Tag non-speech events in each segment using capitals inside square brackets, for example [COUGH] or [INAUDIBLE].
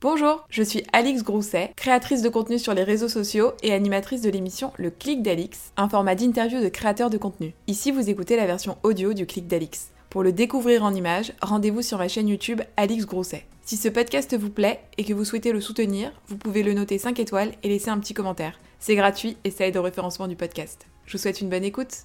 Bonjour, je suis Alix Grousset, créatrice de contenu sur les réseaux sociaux et animatrice de l'émission Le Clic d'Alix, un format d'interview de créateurs de contenu. Ici, vous écoutez la version audio du Clic d'Alix. Pour le découvrir en images, rendez-vous sur ma chaîne YouTube Alix Grousset. Si ce podcast vous plaît et que vous souhaitez le soutenir, vous pouvez le noter 5 étoiles et laisser un petit commentaire. C'est gratuit et ça aide au référencement du podcast. Je vous souhaite une bonne écoute.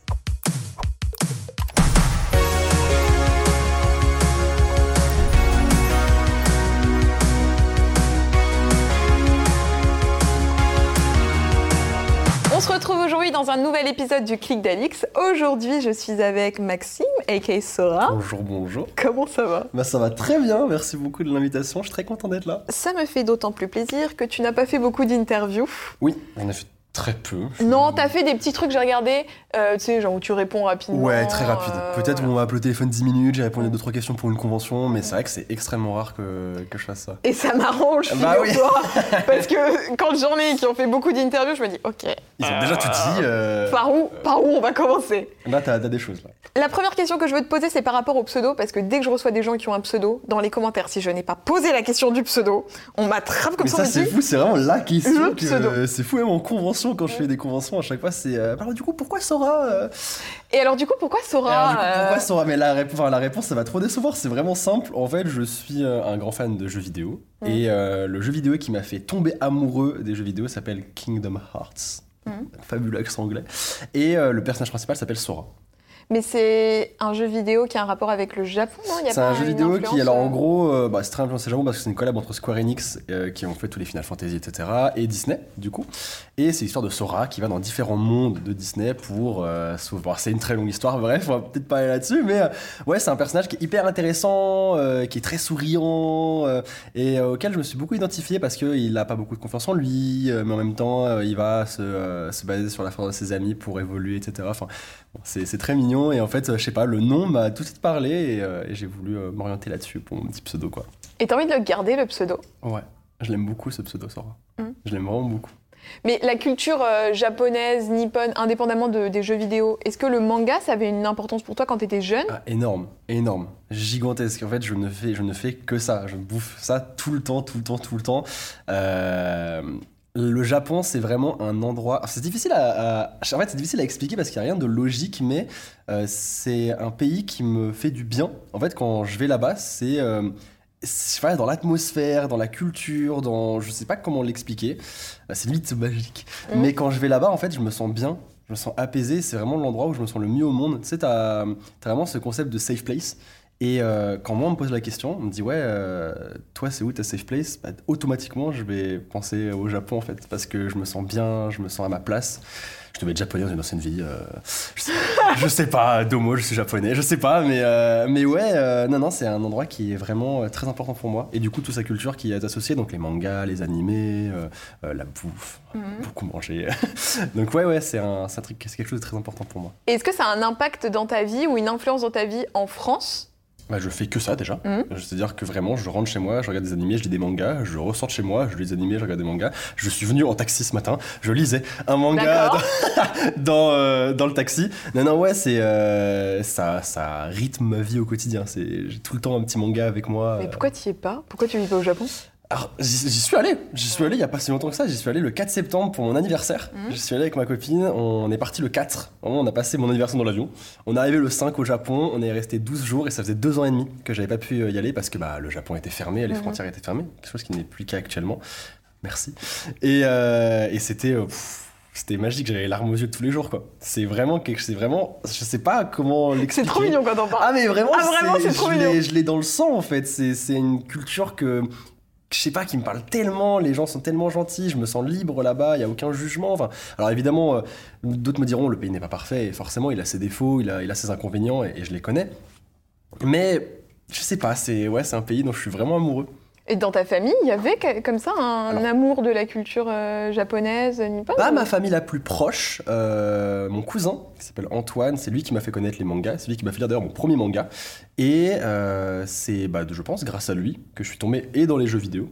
Aujourd'hui dans un nouvel épisode du Clic d'Alix. Aujourd'hui, je suis avec Maxime, aka Sora. Bonjour, bonjour. Comment ça va? Bah ça va très bien, merci beaucoup de l'invitation, je suis très content d'être là. Ça me fait d'autant plus plaisir que tu n'as pas fait beaucoup d'interviews. Oui, on a fait très peu. Non, t'as fait des petits trucs, j'ai regardé, euh, tu sais, genre où tu réponds rapidement. Ouais, très rapide. euh, Peut-être voilà. on m'a appelé au téléphone 10 minutes, j'ai répondu à 2-3 questions pour une convention, mais c'est vrai que c'est extrêmement rare que, que je fasse ça. Et ça m'arrange, Bah oui. [LAUGHS] parce que quand j'en ai qui ont fait beaucoup d'interviews, je me dis, ok, Ils ont déjà tout dit, euh, par où, par où on va commencer? Là t'as t'as des choses là. La première question que je veux te poser, c'est par rapport au pseudo, parce que dès que je reçois des gens qui ont un pseudo, dans les commentaires, si je n'ai pas posé la question du pseudo, on m'attrape comme mais ça, ça c'est fou, c'est vraiment la question euh, c'est fou même en convention quand je fais des conventions à chaque fois c'est euh, alors du coup pourquoi Sora euh Et alors du coup, pourquoi Et Sora alors, du coup, pourquoi euh, Sora? Mais la, réponse, enfin, la réponse, ça va trop décevoir. C'est vraiment simple. En fait, je suis euh, un grand fan de jeux vidéo. Et euh, le jeu vidéo qui m'a fait tomber amoureux des jeux vidéo s'appelle Kingdom Hearts. Mm. Fabuleux accent anglais. Et euh, le personnage principal s'appelle Sora. Mais c'est un jeu vidéo qui a un rapport avec le Japon, non? C'est un jeu vidéo qui, alors en euh, gros, euh, bah, c'est très influencé Japon parce que c'est une collab entre Square Enix euh, qui ont fait tous les Final Fantasy, etc. et Disney, du coup. Et c'est l'histoire de Sora qui va dans différents mondes de Disney pour euh, sauver. c'est une très longue histoire, bref, on va peut-être pas aller là-dessus, mais euh, ouais, c'est un personnage qui est hyper intéressant, qui est très souriant et auquel je me suis beaucoup identifié parce qu'il a pas beaucoup de confiance en lui, mais en même temps, il va se, se baser sur la force de ses amis pour évoluer, etc. Enfin, bon, c'est très mignon et en fait, euh, je sais pas, le nom m'a tout de suite parlé et, euh, et j'ai voulu euh, m'orienter là-dessus pour mon petit pseudo, quoi. Et t'as envie de le garder, le pseudo? Ouais, je l'aime beaucoup ce pseudo Sora. Mm. Je l'aime vraiment beaucoup. Mais la culture euh, japonaise, nippone, indépendamment de- des jeux vidéo, est-ce que le manga, ça avait une importance pour toi quand t'étais jeune? Ah, énorme, énorme, gigantesque. En fait, je ne fais, je ne fais que ça. Je bouffe ça tout le temps, tout le temps, tout le temps. Euh, le Japon, c'est vraiment un endroit. C'est difficile à, à- En fait, c'est difficile à expliquer parce qu'il n'y a rien de logique, mais euh, c'est un pays qui me fait du bien. En fait, quand je vais là-bas, c'est. euh, c'est- je sais pas, dans l'atmosphère, dans la culture, dans. Je sais pas comment l'expliquer. Euh, C'est limite magique. Mhm. Mais quand je vais là-bas, en fait, je me sens bien. Je me sens apaisé. C'est vraiment l'endroit où je me sens le mieux au monde. Tu sais, t'as t'as vraiment ce concept de safe place. Et euh, quand moi on me pose la question, on me dit ouais, euh, toi c'est où ta safe place? Bah, Automatiquement je vais penser au Japon en fait, parce que je me sens bien, je me sens à ma place. Je devais être japonais dans une ancienne vie. euh, je, sais, je sais pas, [LAUGHS] Domo, je suis japonais, je sais pas, mais, mais ouais, non, non, c'est un endroit qui est vraiment très important pour moi. Et du coup, toute sa culture qui est associée, donc les mangas, les animés, la bouffe, Mhm. beaucoup manger. [LAUGHS] donc ouais, ouais, c'est un, un truc, c'est quelque chose de très important pour moi. Est-ce que ça a un impact dans ta vie ou une influence dans ta vie en France? Bah, je fais que ça déjà. Mhm. C'est-à-dire que vraiment, je rentre chez moi, je regarde des animés, je lis des mangas, je ressors de chez moi, je lis des animés, je regarde des mangas. Je suis venu en taxi ce matin, je lisais un manga dans, [LAUGHS] dans, euh, dans le taxi. Non, non, ouais, c'est euh, ça, ça rythme ma vie au quotidien. J'ai tout le temps un petit manga avec moi. Mais pourquoi t'y es pas? Pourquoi tu vis pas au Japon? J'y j'y suis allé. J'y suis allé il y a pas si longtemps que ça. J'y suis allé le 4 septembre pour mon anniversaire. Mhm. J'y suis allé avec ma copine. On est parti le 4. Vraiment, on a passé mon anniversaire dans l'avion. On est arrivé le 5 au Japon. On est resté 12 jours et ça faisait deux ans et demi que j'avais pas pu euh, y aller parce que bah, le Japon était fermé, les Mhm. frontières étaient fermées. Quelque chose qui n'est plus le cas actuellement. Merci. Et, euh, et c'était. euh, c'était magique, j'avais les larmes aux yeux tous les jours quoi. C'est vraiment quelque c'est vraiment je sais pas comment C'est l'expliquer. trop mignon quand on parle. Ah mais vraiment, Ah, vraiment, c'est trop mignon. Je l'ai dans le sang en fait. C'est c'est une culture que je sais pas qui me parle tellement. Les gens sont tellement gentils. Je me sens libre là-bas. Il y a aucun jugement. Enfin, alors évidemment, euh, d'autres me diront le pays n'est pas parfait. Et forcément, il a ses défauts, il a, ses inconvénients et, je les connais. Mais je sais pas. C'est ouais, un pays dont je suis vraiment amoureux. Et dans ta famille, il y avait comme ça un Alors- amour de la culture euh, japonaise, nippone Bah, ou- ma famille la plus proche, euh, mon cousin, qui s'appelle Antoine, c'est lui qui m'a fait connaître les mangas, c'est lui qui m'a fait lire d'ailleurs mon premier manga. Et euh, c'est, bah, je pense, grâce à lui que je suis tombé et dans les jeux vidéo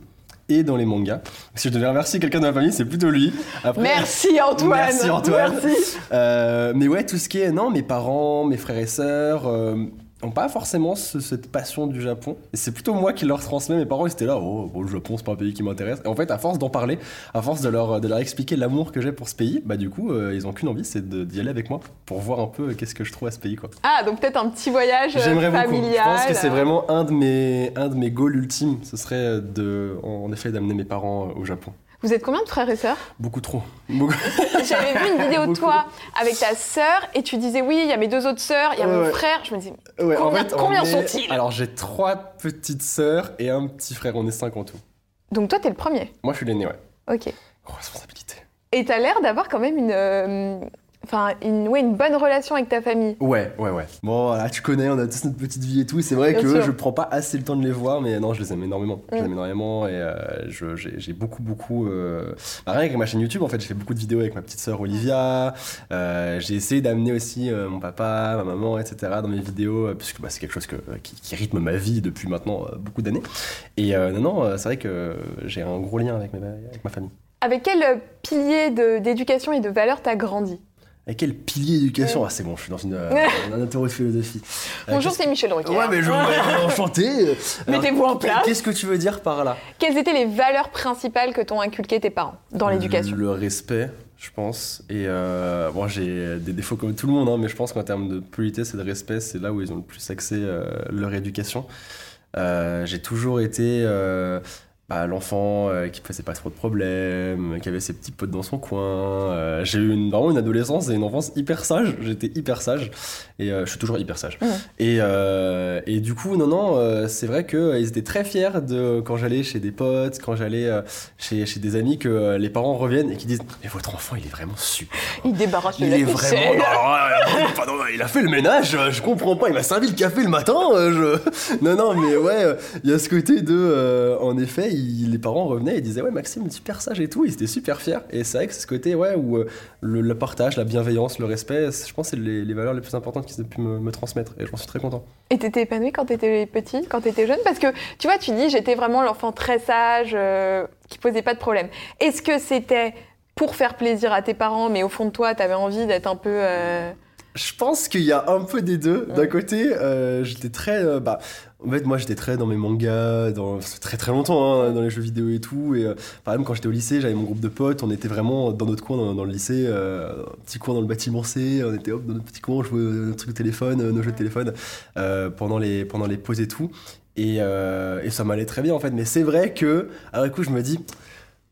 et dans les mangas. Si je devais remercier quelqu'un de ma famille, c'est plutôt lui. Après, Merci Antoine Merci, Antoine. Merci. euh, mais ouais, tout ce qui est, non, mes parents, mes frères et sœurs, euh, ont pas forcément ce- cette passion du Japon. Et c'est plutôt moi qui leur transmets. Mes parents, ils étaient là, oh, bon, le Japon, c'est pas un pays qui m'intéresse. Et en fait, à force d'en parler, à force de leur, de leur expliquer l'amour que j'ai pour ce pays, bah du coup, euh, ils ont qu'une envie, c'est d'y aller avec moi pour voir un peu euh, qu'est-ce que je trouve à ce pays, quoi. Ah, donc peut-être un petit voyage euh, J'aimerais beaucoup. familial. Je pense que c'est euh. vraiment un de mes, un de mes goals ultimes. Ce serait de, en effet, d'amener mes parents euh, au Japon. Vous êtes combien de frères et sœurs? Beaucoup trop. Beaucoup. [LAUGHS] J'avais vu une vidéo de toi avec ta sœur et tu disais oui, il y a mes deux autres sœurs, il y a Ouais, mon frère. Je me disais, Ouais, Combien- on combien est- sont-ils? Alors, j'ai trois petites sœurs et un petit frère. On est cinq en tout. donc toi, t'es le premier? Moi, je suis l'aîné, ouais. Ok. Responsabilité. Et t'as l'air d'avoir quand même une, euh, enfin, une, ouais, une bonne relation avec ta famille. Ouais, ouais, ouais. Bon, voilà, tu connais, on a tous notre petite vie et tout. C'est vrai Bien que sûr. je prends pas assez le temps de les voir, mais non, je les aime énormément. Je les Mm. aime énormément et euh, je- j'ai j'ai beaucoup, beaucoup. Euh... bah, rien avec ma chaîne YouTube, en fait, j'ai fait beaucoup de vidéos avec ma petite sœur Olivia. Euh, j'ai essayé d'amener aussi mon papa, ma maman, etc. dans mes vidéos, puisque bah, c'est quelque chose que, qui, qui rythme ma vie depuis maintenant beaucoup d'années. Et non, non, c'est vrai que j'ai un gros lien avec ma, avec ma famille. Avec quel pilier de- d'éducation et de valeur t'as grandi? Avec quel pilier d'éducation Ah, c'est bon, je suis dans une, euh, un interro de philosophie. Euh, Bonjour, qu'est-ce- c'est Michel Drucker. Ouais, mais je ouais, [LAUGHS] enchanté. Alors, Mettez-vous en place. Qu'est-ce que tu veux dire par là? Quelles étaient les valeurs principales que t'ont inculquées tes parents dans l'éducation? Le respect, je pense. Et euh, bon, j'ai des défauts comme tout le monde, hein, mais je pense qu'en termes de politesse et de respect, c'est là où ils ont le plus axé euh, leur éducation. Euh, j'ai toujours été euh, bah, l'enfant euh, qui faisait pas trop de problèmes, qui avait ses petits potes dans son coin. Euh, j'ai eu une, vraiment une adolescence et une enfance hyper sage. J'étais hyper sage et euh, je suis toujours hyper sage. Et, euh, et du coup, non, non, c'est vrai qu'ils étaient très fiers de quand j'allais chez des potes, quand j'allais chez, chez des amis, que les parents reviennent et qui disent Mais votre enfant, il est vraiment super. Il débarrasse Il la est vraiment. [LAUGHS] Pardon, il a fait le ménage, je comprends pas, il m'a servi le café le matin. je... [LAUGHS] Non, non, mais ouais, il y a ce côté de. en effet, les parents revenaient et disaient Ouais, Maxime, super sage et tout, ils étaient super fiers. Et c'est vrai que c'est ce côté, ouais, où euh, le, partage, la bienveillance, le respect, je pense que c'est les, valeurs les plus importantes qu'ils aient pu me, me transmettre. Et j'en suis très content. Et t'étais épanoui quand t'étais petit, quand t'étais jeune? Parce que tu vois, tu dis j'étais vraiment l'enfant très sage, euh, qui posait pas de problème. Est-ce que c'était pour faire plaisir à tes parents, mais au fond de toi, t'avais envie d'être un peu. euh, Je pense qu'il y a un peu des deux. D'un côté, euh, j'étais très. euh, bah, en fait, moi, j'étais très dans mes mangas, dans très très longtemps, hein, dans les jeux vidéo et tout. Et euh, par exemple, quand j'étais au lycée, j'avais mon groupe de potes. On était vraiment dans notre coin, dans, dans le lycée, euh, un petit coin dans le bâtiment C. On était hop dans notre petit coin, on jouait à nos trucs de téléphone, euh, nos jeux de téléphone euh, pendant les pendant les pauses et tout. Et, euh, et ça m'allait très bien en fait. Mais c'est vrai que, après coup, je me dis.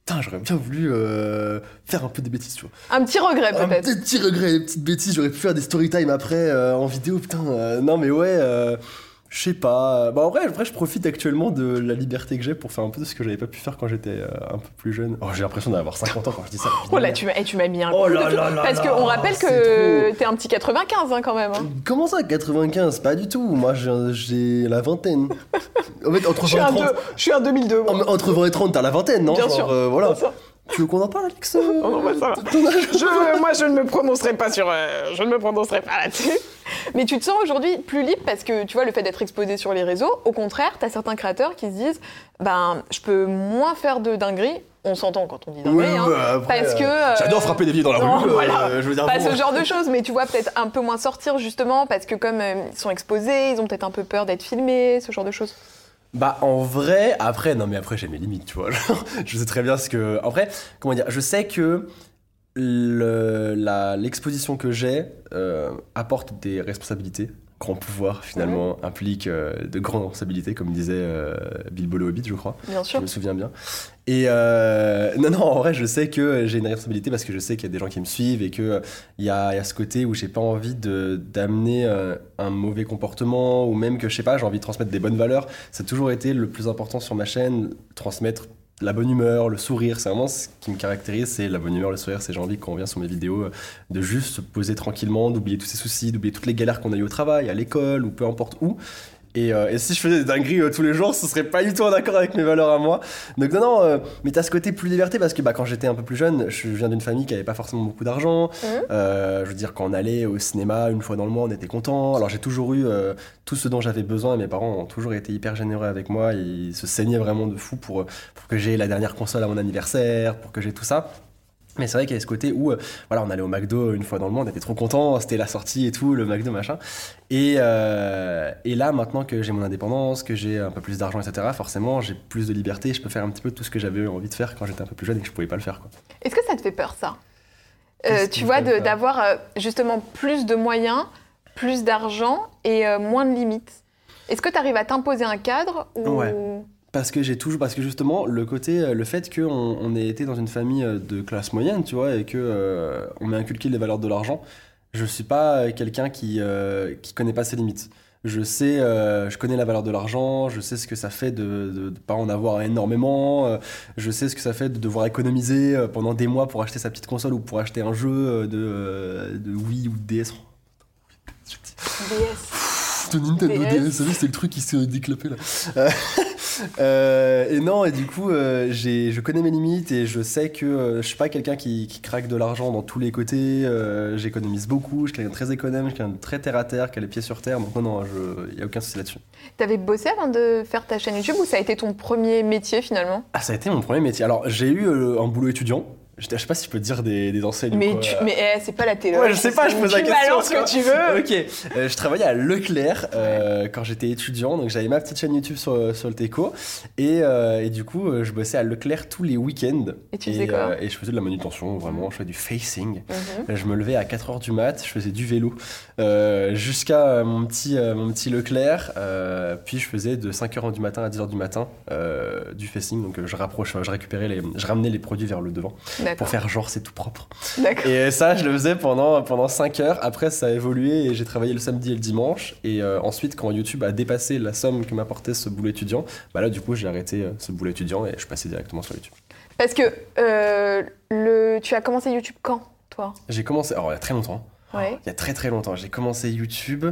Putain, j'aurais bien voulu euh, faire un peu des bêtises, tu vois. Un petit regret Un peut-être. petit, petit regret, des petites bêtises. J'aurais pu faire des story time après euh, en vidéo. Putain, euh, non, mais ouais, euh, je sais pas. Bah, en vrai, en vrai, je profite actuellement de la liberté que j'ai pour faire un peu de ce que j'avais pas pu faire quand j'étais euh, un peu plus jeune. Oh, j'ai l'impression d'avoir 50 ans quand je dis ça. Oh là, tu m'as, eh, tu m'as mis un Oh coup de là feu. là là Parce qu'on rappelle que t'es un petit 95 hein, quand même. hein. Comment ça, 95 Pas du tout. Moi, j'ai la vingtaine. En fait, entre Je suis 20 et un 30. deux- je suis un 2002. moi. Oh, mais Entre 20 et 30, t'as la vingtaine, non? Bien Genre, sûr. euh, voilà. Bien sûr. Tu veux qu'on en parle, Alex? Oh [LAUGHS] non, bah, ça va. Je, moi, je ne me prononcerai pas sur. euh, je ne me prononcerai pas là-dessus. [LAUGHS] Mais tu te sens aujourd'hui plus libre parce que tu vois, le fait d'être exposé sur les réseaux, au contraire, tu as certains créateurs qui se disent ben, je peux moins faire de dingueries. On s'entend quand on dit Oui, dingueries. hein. après, parce que, euh, J'adore frapper des vies dans la non, rue. euh, voilà. je veux dire, Pas bon. ce genre de choses, mais tu vois, peut-être un peu moins sortir justement parce que comme euh, ils sont exposés, ils ont peut-être un peu peur d'être filmés, ce genre de choses. Bah en vrai, après, non mais après j'ai mes limites, tu vois. Genre, [LAUGHS] je sais très bien ce que... Après, comment dire, je sais que le- l'exposition que j'ai euh, apporte des responsabilités. Grand pouvoir, finalement, implique euh, de grandes responsabilités, comme disait euh, Bilbo le Hobbit, je crois. Bien Je sûr. me souviens bien. Et euh, [LAUGHS] non, non, en vrai, je sais que j'ai une responsabilité parce que je sais qu'il y a des gens qui me suivent et qu'il il y a, il y a ce côté où j'ai pas envie d'amener un mauvais comportement ou même que, je sais pas, j'ai envie de transmettre des bonnes valeurs. Ça a toujours été le plus important sur ma chaîne, transmettre la bonne humeur, le sourire. C'est vraiment ce qui me caractérise, c'est la bonne humeur, le sourire. C'est j'ai envie, quand on vient sur mes vidéos, euh, de juste se poser tranquillement, d'oublier tous ses soucis, d'oublier toutes les galères qu'on a eues au travail, à l'école ou peu importe où. Et, euh, et si je faisais des dingueries euh, tous les jours, ce serait pas du tout en accord avec mes valeurs à moi. Donc non, non, euh, mais t'as ce côté plus liberté parce que bah, quand j'étais un peu plus jeune, je viens d'une famille qui avait pas forcément beaucoup d'argent. Euh, je veux dire, quand on allait au cinéma une fois dans le mois, on était content. Alors j'ai toujours eu tout ce dont j'avais besoin et mes parents ont toujours été hyper généreux avec moi. Ils se saignaient vraiment de fou pour, pour que j'ai la dernière console à mon anniversaire, pour que j'ai tout ça. Mais c'est vrai qu'il y avait ce côté où, euh, voilà, on allait au McDo une fois dans le monde, on était trop content, c'était la sortie et tout, le McDo machin. Et, euh, et là, maintenant que j'ai mon indépendance, que j'ai un peu plus d'argent, etc., forcément, j'ai plus de liberté, je peux faire un petit peu tout ce que j'avais envie de faire quand j'étais un peu plus jeune et que je pouvais pas le faire. Est-ce que ça te fait peur, ça? Euh, Tu vois, d'avoir justement plus de moyens, plus d'argent et moins de limites. Est-ce que tu arrives à t'imposer un cadre ou... Ouais. Parce que j'ai toujours, parce que justement, le côté, euh, le fait qu'on on ait été dans une famille euh, de classe moyenne, tu vois, et que euh, on m'ait inculqué les valeurs de l'argent, je suis pas euh, quelqu'un qui euh, qui connaît pas ses limites. Je sais, euh, je connais la valeur de l'argent, je sais ce que ça fait de de pas en avoir énormément, je sais ce que ça fait de devoir économiser pendant des mois pour acheter sa petite console ou pour acheter un jeu de de Wii ou de DS. DS. De Nintendo DS. DS, savez, c'est le truc qui s'est déclopé là. [LAUGHS] Euh, et non, et du coup, euh, j'ai- je connais mes limites et je sais que euh, je suis pas quelqu'un qui, qui craque de l'argent dans tous les côtés. euh, J'économise beaucoup, je suis quelqu'un de très économe, je suis quelqu'un de très terre à terre, qui a les pieds sur terre. Donc, non, non, il n'y a aucun souci là-dessus. T'avais bossé avant de faire ta chaîne YouTube ou ça a été ton premier métier finalement? Ah, ça a été mon premier métier. Alors, j'ai eu un boulot étudiant. Je je sais pas si je peux dire des, des enseignes. Mais, quoi. tu, mais eh, c'est pas la télé. Ouais, je sais pas, je pose la Tu question. balances quoi. ce que tu veux. Ok, euh, je travaillais à Leclerc euh, quand j'étais étudiant, donc j'avais ma petite chaîne YouTube sur, sur le Teco, et, euh, et du coup, je bossais à Leclerc tous les week-ends. Et tu faisais quoi Et je faisais de la manutention, vraiment, je faisais du facing. Mhm. Je me levais à 4h du mat, je faisais du vélo jusqu'à mon, petit, mon petit Leclerc, puis je faisais de 5h du matin à 10h du matin du facing, donc je rapproche, je récupérais les, je ramenais les produits vers le devant D'accord. Pour faire genre c'est tout propre. Et ça, je le faisais pendant, pendant 5 heures. Après, ça a évolué et j'ai travaillé le samedi et le dimanche. Et euh, ensuite, quand YouTube a dépassé la somme que m'apportait ce boulot étudiant, bah là, du coup, j'ai arrêté euh, ce boulot étudiant et je passais directement sur YouTube. Parce que euh, le, tu as commencé YouTube quand, toi? J'ai commencé, alors il y a très longtemps, Ouais. il y a très très longtemps, j'ai commencé YouTube.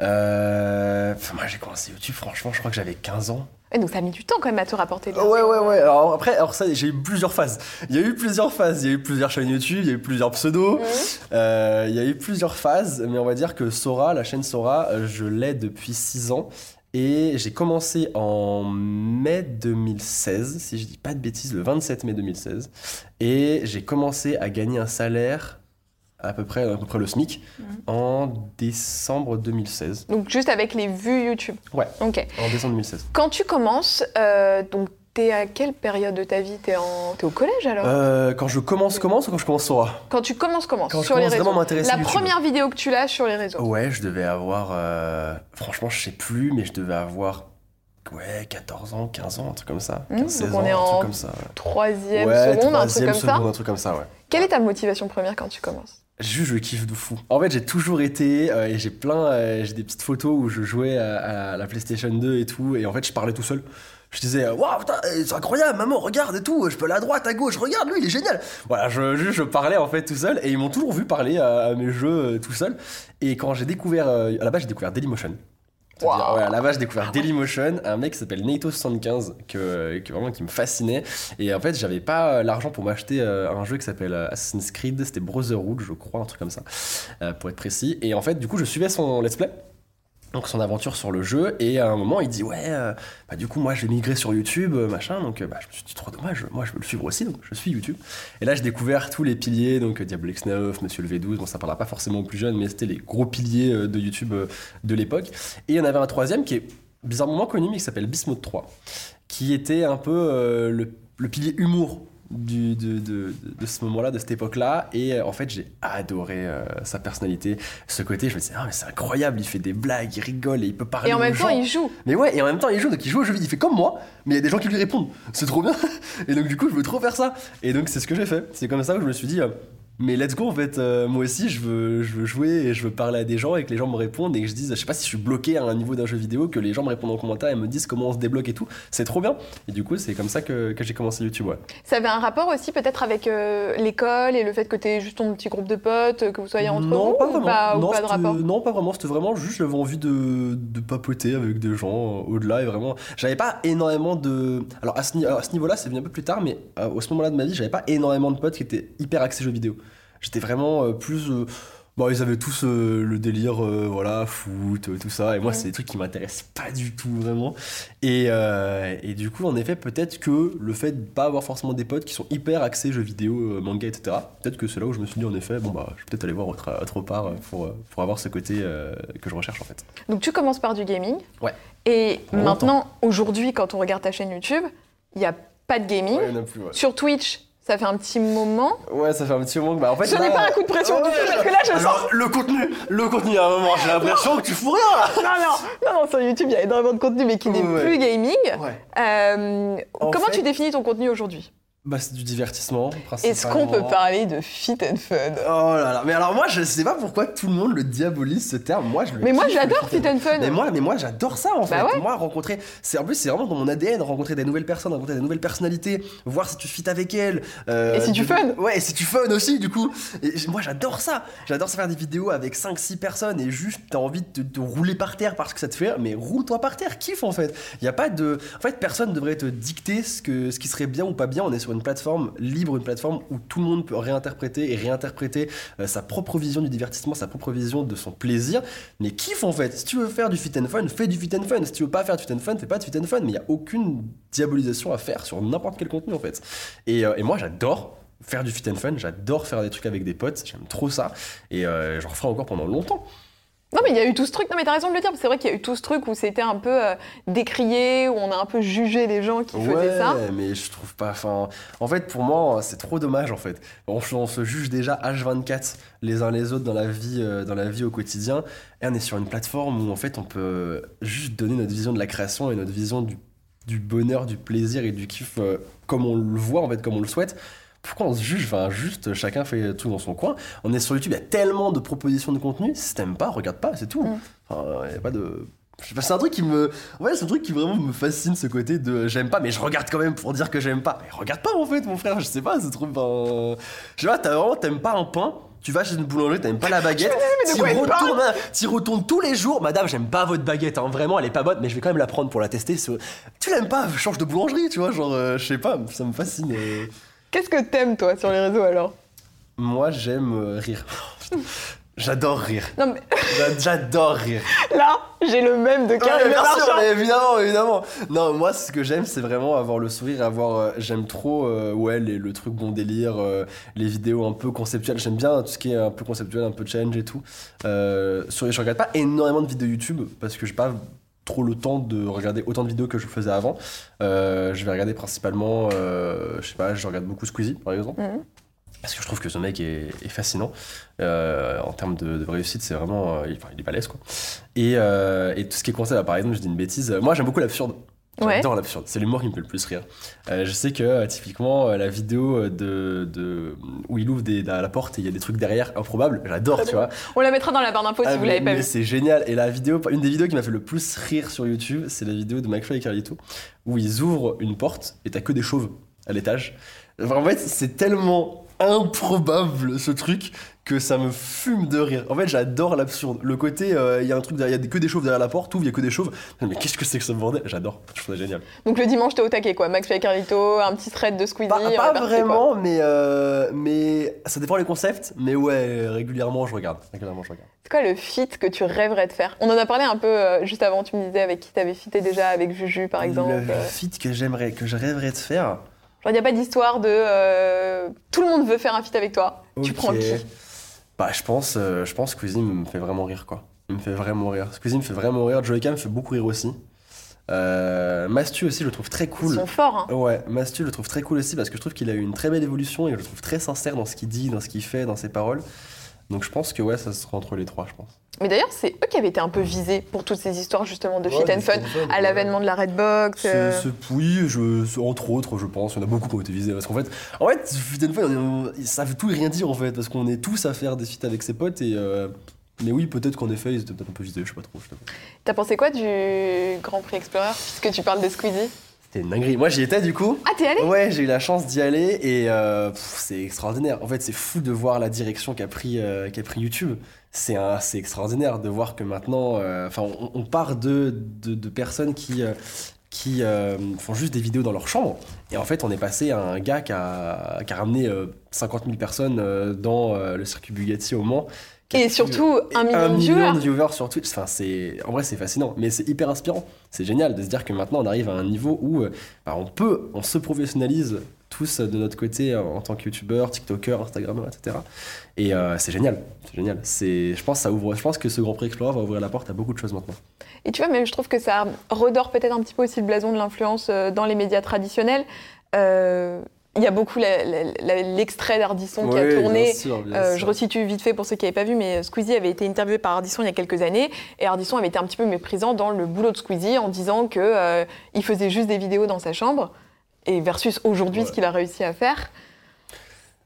euh, Enfin, moi, j'ai commencé YouTube, franchement, je crois que j'avais 15 ans. Et donc ça a mis du temps quand même à te rapporter Ouais, ouais, ouais. Alors après, alors ça, j'ai eu plusieurs phases. Il y a eu plusieurs phases. Il y a eu plusieurs chaînes YouTube, il y a eu plusieurs pseudos. Mhm. Euh, il y a eu plusieurs phases, mais on va dire que Sora, la chaîne Sora, euh, je l'ai depuis 6 ans. Et j'ai commencé en mai 2016, si je dis pas de bêtises, le 27 mai 2016. Et j'ai commencé à gagner un salaire à peu près, à peu près le SMIC en décembre 2016. Donc juste avec les vues YouTube. Ouais. Ok. En décembre 2016. Quand tu commences, euh, donc t'es à quelle période de ta vie? T'es en... t'es au collège alors? Euh, quand je commence, commence ou quand je commence Sora Quand tu commences, commence Quand je sur les commence réseaux. vraiment à m'intéresser La YouTube. première vidéo que tu lâches sur les réseaux. Ouais, je devais avoir. euh, Franchement, je sais plus, mais je devais avoir. Ouais, 14 ans, 15 ans, un truc comme ça. Mmh, 15, donc 16 on ans, est un en truc comme ça. Troisième ouais, seconde, un truc troisième comme ça. seconde, un truc comme ça, ouais. Quelle est ta motivation première quand tu commences? Juste, je kiffe de fou. En fait, j'ai toujours été, euh, et j'ai plein, euh, j'ai des petites photos où je jouais à, la PlayStation 2 et tout, et en fait, je parlais tout seul. Je disais, waouh, putain, eh, c'est incroyable, maman, regarde et tout, je peux aller à droite, à gauche, regarde, lui, il est génial. Voilà, je, je, parlais en fait tout seul, et ils m'ont toujours vu parler à, mes jeux euh, tout seul. Et quand j'ai découvert, à la base, j'ai découvert Dailymotion. Ouais, la base, j'ai découvert Dailymotion, un mec qui s'appelle Nato75, que, que vraiment qui me fascinait. Et en fait, j'avais pas euh, l'argent pour m'acheter euh, un jeu qui s'appelle euh, Assassin's Creed, c'était Brotherhood, je crois, un truc comme ça, euh, pour être précis. Et en fait, du coup, je suivais son let's play. Donc son aventure sur le jeu et à un moment il dit ouais euh, bah du coup moi je vais migrer sur YouTube euh, machin. Donc euh, bah, je me suis dit trop dommage moi je veux le suivre aussi donc je suis YouTube. Et là j'ai découvert tous les piliers donc Diablo X9 Monsieur le V12 bon ça parlera pas forcément aux plus jeunes mais c'était les gros piliers de YouTube de l'époque. Et il y en avait un troisième qui est bizarrement connu mais qui s'appelle Bismuth 3 qui était un peu le pilier humour du, de, de, de ce moment-là, de cette époque-là. Et euh, en fait, j'ai adoré euh, sa personnalité, ce côté. Je me disais, ah, mais c'est incroyable, il fait des blagues, il rigole et il peut parler Et en même temps, gens. il joue. Mais ouais, et en même temps, il joue, donc il joue au jeu vidéo, il fait comme moi, mais il y a des gens qui lui répondent. C'est trop bien. [LAUGHS] Et donc, du coup, je veux trop faire ça. Et donc, c'est ce que j'ai fait. C'est comme ça que je me suis dit, euh, mais let's go, en fait, euh, moi aussi, je veux, je veux jouer et je veux parler à des gens et que les gens me répondent et que je dise, je sais pas si je suis bloqué à un niveau d'un jeu vidéo, que les gens me répondent en commentaire et me disent comment on se débloque et tout. C'est trop bien. Et du coup, c'est comme ça que, que j'ai commencé YouTube, ouais. Ça avait un rapport aussi peut-être avec euh, l'école et le fait que tu juste ton petit groupe de potes, que vous soyez entre non, vous pas ou vraiment. pas, ou non, pas de rapport? non, pas vraiment. C'était vraiment juste, j'avais envie de, de papoter avec des gens euh, au-delà et vraiment. J'avais pas énormément de. Alors à ce, ni- à ce niveau-là, c'est venu un peu plus tard, mais au ce moment-là de ma vie, j'avais pas énormément de potes qui étaient hyper axés jeux vidéo. J'étais vraiment euh, plus. euh, Bon, ils avaient tous euh, le délire, euh, voilà, foot, euh, tout ça. Et moi, Ouais. c'est des trucs qui m'intéressent pas du tout, vraiment. Et, et du coup, en effet, peut-être que le fait de pas avoir forcément des potes qui sont hyper axés jeux vidéo, manga, etc., peut-être que c'est là où je me suis dit, en effet, bon, bah, je vais peut-être aller voir autre, autre part pour, pour avoir ce côté que je recherche, en fait. Donc tu commences par du gaming. Ouais. Et maintenant, aujourd'hui, quand on regarde ta chaîne YouTube, il n'y a pas de gaming. Ouais, il y en a plus, ouais. Sur Twitch, ça fait un petit moment. Ouais, ça fait un petit moment bah, en fait. N'est là- pas un coup de pression du tout, parce que là, je alors, sens... le contenu, le contenu, à un moment, j'ai l'impression que tu fous rien, là Non, non, non, non, sur YouTube, il y a énormément de contenu, mais qui n'est Ouais. plus gaming. Ouais. Euh, En comment fait- tu définis ton contenu aujourd'hui? Bah, c'est du divertissement, Est-ce qu'on peut principalement. parler de fit and fun? Oh là là, mais alors moi je sais pas pourquoi tout le monde le diabolise ce terme. Moi je le Mais moi, j'adore fit and fun. Mais moi, mais moi j'adore ça en fait. Bah ouais. Moi rencontrer, c'est en plus c'est vraiment dans mon ADN rencontrer des nouvelles personnes, rencontrer des nouvelles personnalités, voir si tu fit avec elles. euh, Et si tu fun. Ouais, et si tu fun aussi du coup. Et moi j'adore ça. J'adore faire des vidéos avec 5-6 personnes et juste t'as envie de te, rouler par terre parce que ça te fait rire, mais roule-toi par terre, kiffe en fait. Il y a pas de, en fait personne devrait te dicter ce que ce qui serait bien ou pas bien. On est sur une plateforme libre, une plateforme où tout le monde peut réinterpréter et réinterpréter euh, sa propre vision du divertissement, sa propre vision de son plaisir. Mais kiffe en fait. Si tu veux faire du fit and fun, fais du fit and fun. Si tu veux pas faire du fit and fun, fais pas de fit and fun. Mais il y a aucune diabolisation à faire sur n'importe quel contenu en fait. Et, euh, et moi j'adore faire du fit and fun, j'adore faire des trucs avec des potes, j'aime trop ça. Et euh, j'en referai encore pendant longtemps. Non, mais il y a eu tout ce truc. Non, mais t'as raison de le dire. C'est vrai qu'il y a eu tout ce truc où c'était un peu euh, décrié, où on a un peu jugé les gens qui faisaient ça. mais je trouve pas. Enfin, en fait, pour moi, c'est trop dommage. En fait, on, on se juge déjà H24 les uns les autres dans la vie, euh, dans la vie au quotidien. Et on est sur une plateforme où en fait, on peut juste donner notre vision de la création et notre vision du, du bonheur, du plaisir et du kiff euh, comme on le voit en fait, comme on le souhaite. Pourquoi on se juge Enfin, juste chacun fait tout dans son coin. On est sur YouTube, il y a tellement de propositions de contenu. Si t'aimes pas, regarde pas, c'est tout. Mm. Enfin, il y a pas de. C'est un truc qui me. Ouais, c'est un truc qui vraiment me fascine, ce côté de j'aime pas, mais je regarde quand même pour dire que j'aime pas. Mais regarde pas en fait, mon frère, je sais pas, c'est trop. ben, Je sais pas, t'as vraiment, t'aimes pas un pain, tu vas chez une boulangerie, t'aimes pas la baguette, [LAUGHS] t'y parle retournes, hein, retournes tous les jours. Madame, j'aime pas votre baguette, hein, vraiment, elle est pas bonne, mais je vais quand même la prendre pour la tester. Tu l'aimes pas, change de boulangerie, tu vois, genre, euh, je sais pas, ça me fascine. euh. Qu'est-ce que t'aimes, toi, sur les réseaux alors? Moi, j'aime euh, rire. [LAUGHS] J'adore rire. Non, mais [LAUGHS] J'a- J'adore rire. là, j'ai le même de Ouais, Karim bien sûr, mais évidemment, évidemment. Non, moi, ce que j'aime, c'est vraiment avoir le sourire, avoir. euh, j'aime trop, euh, ouais, les- le truc bon délire, euh, les vidéos un peu conceptuelles. J'aime bien tout ce qui est un peu conceptuel, un peu challenge et tout. Sur, je regarde pas énormément de vidéos YouTube parce que j'ai pas trop le temps de regarder autant de vidéos que je faisais avant. Euh, je vais regarder principalement, euh, je sais pas, je regarde beaucoup Squeezie par exemple. Parce que je trouve que ce mec est, est fascinant. Euh, en termes de, de réussite, c'est vraiment. il, enfin, il est balèze, quoi. Et, et tout ce qui est concept, bah, par exemple, je dis une bêtise. Moi, j'aime beaucoup l'absurde. Ouais. J'adore l'absurde. C'est l'humour qui me fait le plus rire. Euh, je sais que, euh, typiquement, euh, la vidéo de, de, où il ouvre des, la porte et il y a des trucs derrière improbables, j'adore, tu vois. On la mettra dans la barre d'infos si Ah, vous l'avez pas mais vu. C'est génial. Et la vidéo, une des vidéos qui m'a fait le plus rire sur YouTube, c'est la vidéo de McFly et Carlito, où ils ouvrent une porte et t'as que des chauves à l'étage. Enfin, en fait, c'est tellement improbable ce truc que ça me fume de rire. En fait, j'adore l'absurde. Le côté, euh, il y a un truc, derrière- il y a que des chauves derrière la porte, ouvre, il y a que des chauves. Mais qu'est-ce que c'est que ce bordel? J'adore. Je trouve ça génial. Donc le dimanche, t'es au taquet, quoi. Max Carlito, un petit thread de Squeezie. Pas, pas quoi. vraiment, mais, euh, mais ça dépend les concepts. Mais ouais, régulièrement, je regarde. Régulièrement, je regarde. C'est quoi le feat que tu rêverais de faire? On en a parlé un peu euh, juste avant, tu me disais avec qui t'avais fité déjà, avec Juju par exemple. Le feat que j'aimerais, que je rêverais de faire. Genre, il n'y a pas d'histoire de euh, tout le monde veut faire un feat avec toi. Tu prends qui Bah, je pense, euh, je pense que Squeezie me fait vraiment rire, quoi. Il me fait vraiment rire. Squeezie me fait vraiment rire. Joey me fait beaucoup rire aussi. Euh, Mastu aussi, je le trouve très Ils cool. sont forts. hein. Ouais, Mastu, je le trouve très cool aussi parce que je trouve qu'il a eu une très belle évolution et je le trouve très sincère dans ce qu'il dit, dans ce qu'il fait, dans ses paroles. Donc je pense que ouais, ça sera entre les trois, je pense. Mais d'ailleurs, c'est eux qui avaient été un peu visés pour toutes ces histoires justement de Ouais, fit and fun. À ouais. l'avènement de la Redbox. Euh, oui, je, entre autres, je pense. Il y en a beaucoup qui ont été visés. Parce qu'en fait, en fait, Fit and Fun, on ça veut tout et rien dire en fait. Parce qu'on est tous à faire des feats avec ses potes. Et, euh, mais oui, peut-être qu'en effet, ils étaient peut-être un peu visés. Je sais pas trop. T'as pensé quoi du Grand Prix Explorer Puisque tu parles de Squeezie? C'était une dinguerie. Moi, j'y étais du coup. Ah, t'es allé? Ouais, j'ai eu la chance d'y aller et euh, c'est extraordinaire. En fait, c'est fou de voir la direction qu'a pris, euh, pris YouTube. C'est extraordinaire de voir que maintenant, euh, enfin, on, on part de, de, de personnes qui, qui font juste des vidéos dans leur chambre. Et en fait, on est passé à un gars qui a, qui a ramené euh, 50 000 personnes dans le circuit Bugatti au Mans. Et surtout, un million de million viewers. de viewers sur Twitch. Enfin, c'est en vrai c'est fascinant, mais c'est hyper inspirant. C'est génial de se dire que maintenant on arrive à un niveau où euh, bah, on peut, on se professionnalise tous de notre côté en tant que youtubeur, tiktoker, instagrammeur, etc. Et euh, c'est génial, c'est génial. C'est, je pense que ça ouvre, je pense que ce Grand Prix Explorer va ouvrir la porte à beaucoup de choses maintenant. Et tu vois, même je trouve que ça redore peut-être un petit peu aussi le blason de l'influence euh, dans les médias traditionnels. Euh, Il y a beaucoup l'extrait d'Ardisson qui a tourné. bien sûr, bien Euh, je resitue vite fait pour ceux qui n'avaient pas vu, mais Squeezie avait été interviewé par Ardisson il y a quelques années, et Ardisson avait été un petit peu méprisant dans le boulot de Squeezie en disant que euh, il faisait juste des vidéos dans sa chambre, et versus aujourd'hui Ouais. ce qu'il a réussi à faire.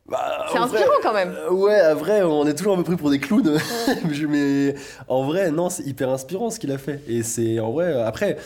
Bah, C'est vrai, inspirant quand même. euh, ouais, à vrai, on est toujours un peu pris pour des clowns. [LAUGHS] Mais en vrai, non, c'est hyper inspirant ce qu'il a fait. Et c'est en vrai, après,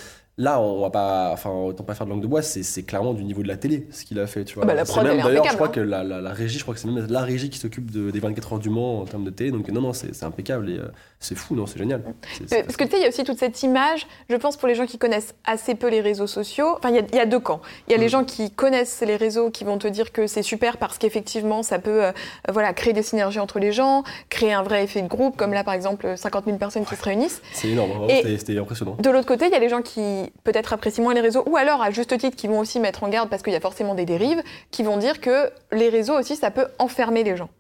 là, on va pas, enfin, autant pas faire de langue de bois, c'est clairement du niveau de la télé ce qu'il a fait, tu vois. Ah bah, la C'est même, d'ailleurs, je crois hein. que la, la- la régie, je crois que c'est même la régie qui s'occupe de- des 24 heures du Mans en termes de télé. Donc, non, non, c'est c'est impeccable et euh, c'est fou, non, c'est génial. C'est- Parce que tu sais, il y a aussi toute cette image, je pense pour les gens qui connaissent assez peu les réseaux sociaux, enfin il y a- il y, a deux camps. Il y a les Mm. gens qui connaissent les réseaux qui vont te dire que c'est super parce qu'effectivement ça peut euh, voilà, créer des synergies entre les gens, créer un vrai effet de groupe, comme là par exemple 50 000 personnes qui se réunissent. C'est énorme, c'était impressionnant. De l'autre côté, il y a les gens qui peut-être apprécient moins les réseaux, ou alors à juste titre qui vont aussi mettre en garde parce qu'il y a forcément des dérives, qui vont dire que les réseaux aussi ça peut enfermer les gens.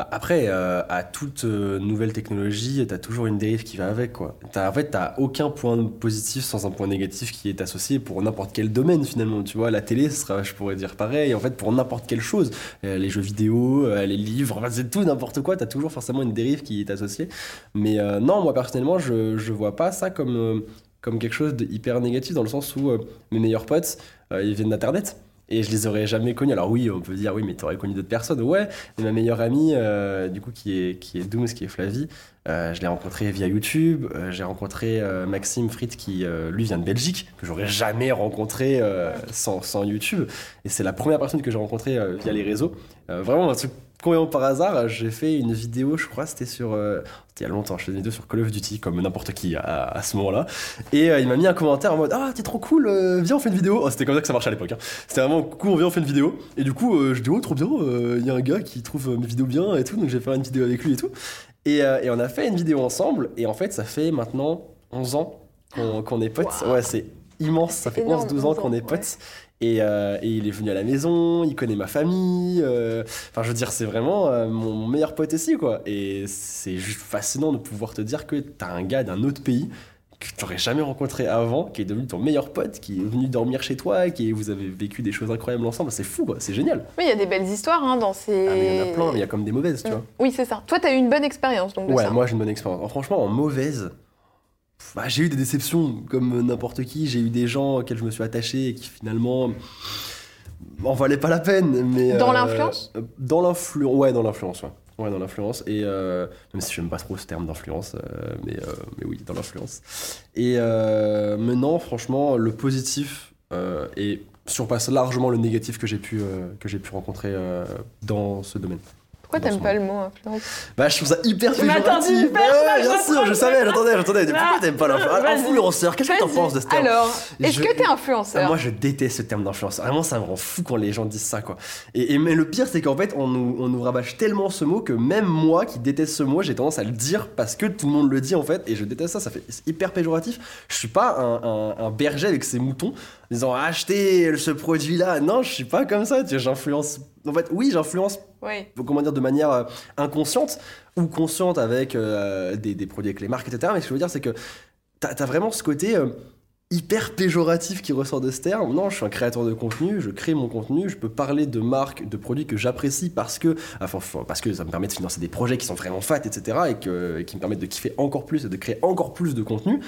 Bah après, euh, à toute euh, nouvelle technologie, t'as toujours une dérive qui va avec, quoi. En fait, t'as aucun point positif sans un point négatif qui est associé pour n'importe quel domaine, finalement. Tu vois, la télé, ce sera, je pourrais dire pareil, en fait, pour n'importe quelle chose. Euh, les jeux vidéo, les livres, c'est tout, n'importe quoi, t'as toujours forcément une dérive qui est associée. Mais non, moi, personnellement, je, je vois pas ça comme, comme quelque chose de hyper négatif, dans le sens où mes meilleurs potes, ils viennent d'Internet. Et je les aurais jamais connus. Alors oui, on peut dire, oui, mais t'aurais connu d'autres personnes. Ouais, et ma meilleure amie, euh, du coup, qui est, qui est Dooms, qui est Flavie, euh, je l'ai rencontrée via YouTube. Euh, J'ai rencontré Maxime Fritz, qui lui vient de Belgique, que j'aurais jamais rencontré sans, sans YouTube. Et c'est la première personne que j'ai rencontrée via les réseaux. Vraiment un truc complètement par hasard. J'ai fait une vidéo, je crois, c'était sur. euh, c'était il y a longtemps, je faisais une vidéo sur Call of Duty, comme n'importe qui à, à ce moment-là. Et euh, il m'a mis un commentaire en mode Ah, t'es trop cool, euh, viens, on fait une vidéo. Oh, c'était comme ça que ça marchait à l'époque. hein. C'était vraiment cool, on vient, on fait une vidéo. Et du coup, euh, je dis Oh, trop bien, il y a un gars qui trouve mes vidéos bien et tout, donc j'ai fait une vidéo avec lui et tout. Et, et on a fait une vidéo ensemble, et en fait, ça fait maintenant 11 ans qu'on est potes. Wow. Ouais, c'est immense, ça fait énorme, 11-12 ans 11 qu'on est potes. Et, euh, et il est venu à la maison, il connaît ma famille. euh, Enfin, je veux dire, c'est vraiment euh, mon, meilleur pote ici, quoi. Et c'est juste fascinant de pouvoir te dire que t'as un gars d'un autre pays que tu n'aurais jamais rencontré avant, qui est devenu ton meilleur pote, qui est venu dormir chez toi, qui vous avez vécu des choses incroyables ensemble. C'est fou, quoi. C'est génial. Oui, il y a des belles histoires hein, dans ces. Ah, mais il y en a plein, mais il y a comme des mauvaises, tu vois. Oui, c'est ça. Toi, tu as eu une bonne expérience donc de Ouais, ça. moi j'ai une bonne expérience. Alors, franchement, en mauvaise, bah, j'ai eu des déceptions comme n'importe qui. J'ai eu des gens auxquels je me suis attaché et qui finalement en valaient pas la peine. Mais, Dans euh, l'influence? Dans l'influence, ouais, dans l'influence, ouais. Ouais, dans l'influence. Et euh, même si j'aime pas trop ce terme d'influence, euh, mais, mais oui, dans l'influence. Et maintenant, franchement, le positif et surpasse largement le négatif que j'ai pu, que j'ai pu rencontrer dans ce domaine. Pourquoi t'aimes pas le mot influence Bah, je trouve ça hyper péjoratif. hyper, Ouais, bien je sûr, je savais, j'attendais, j'attendais. Pourquoi Ah, t'aimes pas l'influenceur vas-y. Influenceur, qu'est-ce que t'en penses de ce terme Alors, est-ce Je- que t'es Ah, influenceur Moi, je déteste ce terme d'influenceur. Vraiment, ça me rend fou quand les gens disent ça, quoi. Et, et- mais le pire, c'est qu'en fait, on nous, on nous rabâche tellement ce mot que même moi qui déteste ce mot, j'ai tendance à le dire parce que tout le monde le dit, en fait. Et je déteste ça, ça fait c'est hyper péjoratif. Je suis pas un, un- un berger avec ses moutons en disant achetez ce produit-là. Non, je suis pas comme ça. Tu j'influence. En fait, oui, j'influence Oui. comment dire, de manière euh, inconsciente ou consciente avec euh, des, des produits avec les marques, etc. Mais ce que je veux dire, c'est que t'as as vraiment ce côté euh, hyper péjoratif qui ressort de ce terme. Non, je suis un créateur de contenu, je crée mon contenu, je peux parler de marques, de produits que j'apprécie parce que, enfin, parce que ça me permet de financer des projets qui sont vraiment fat, etc. et, que, et qui me permettent de kiffer encore plus et de créer encore plus de contenu.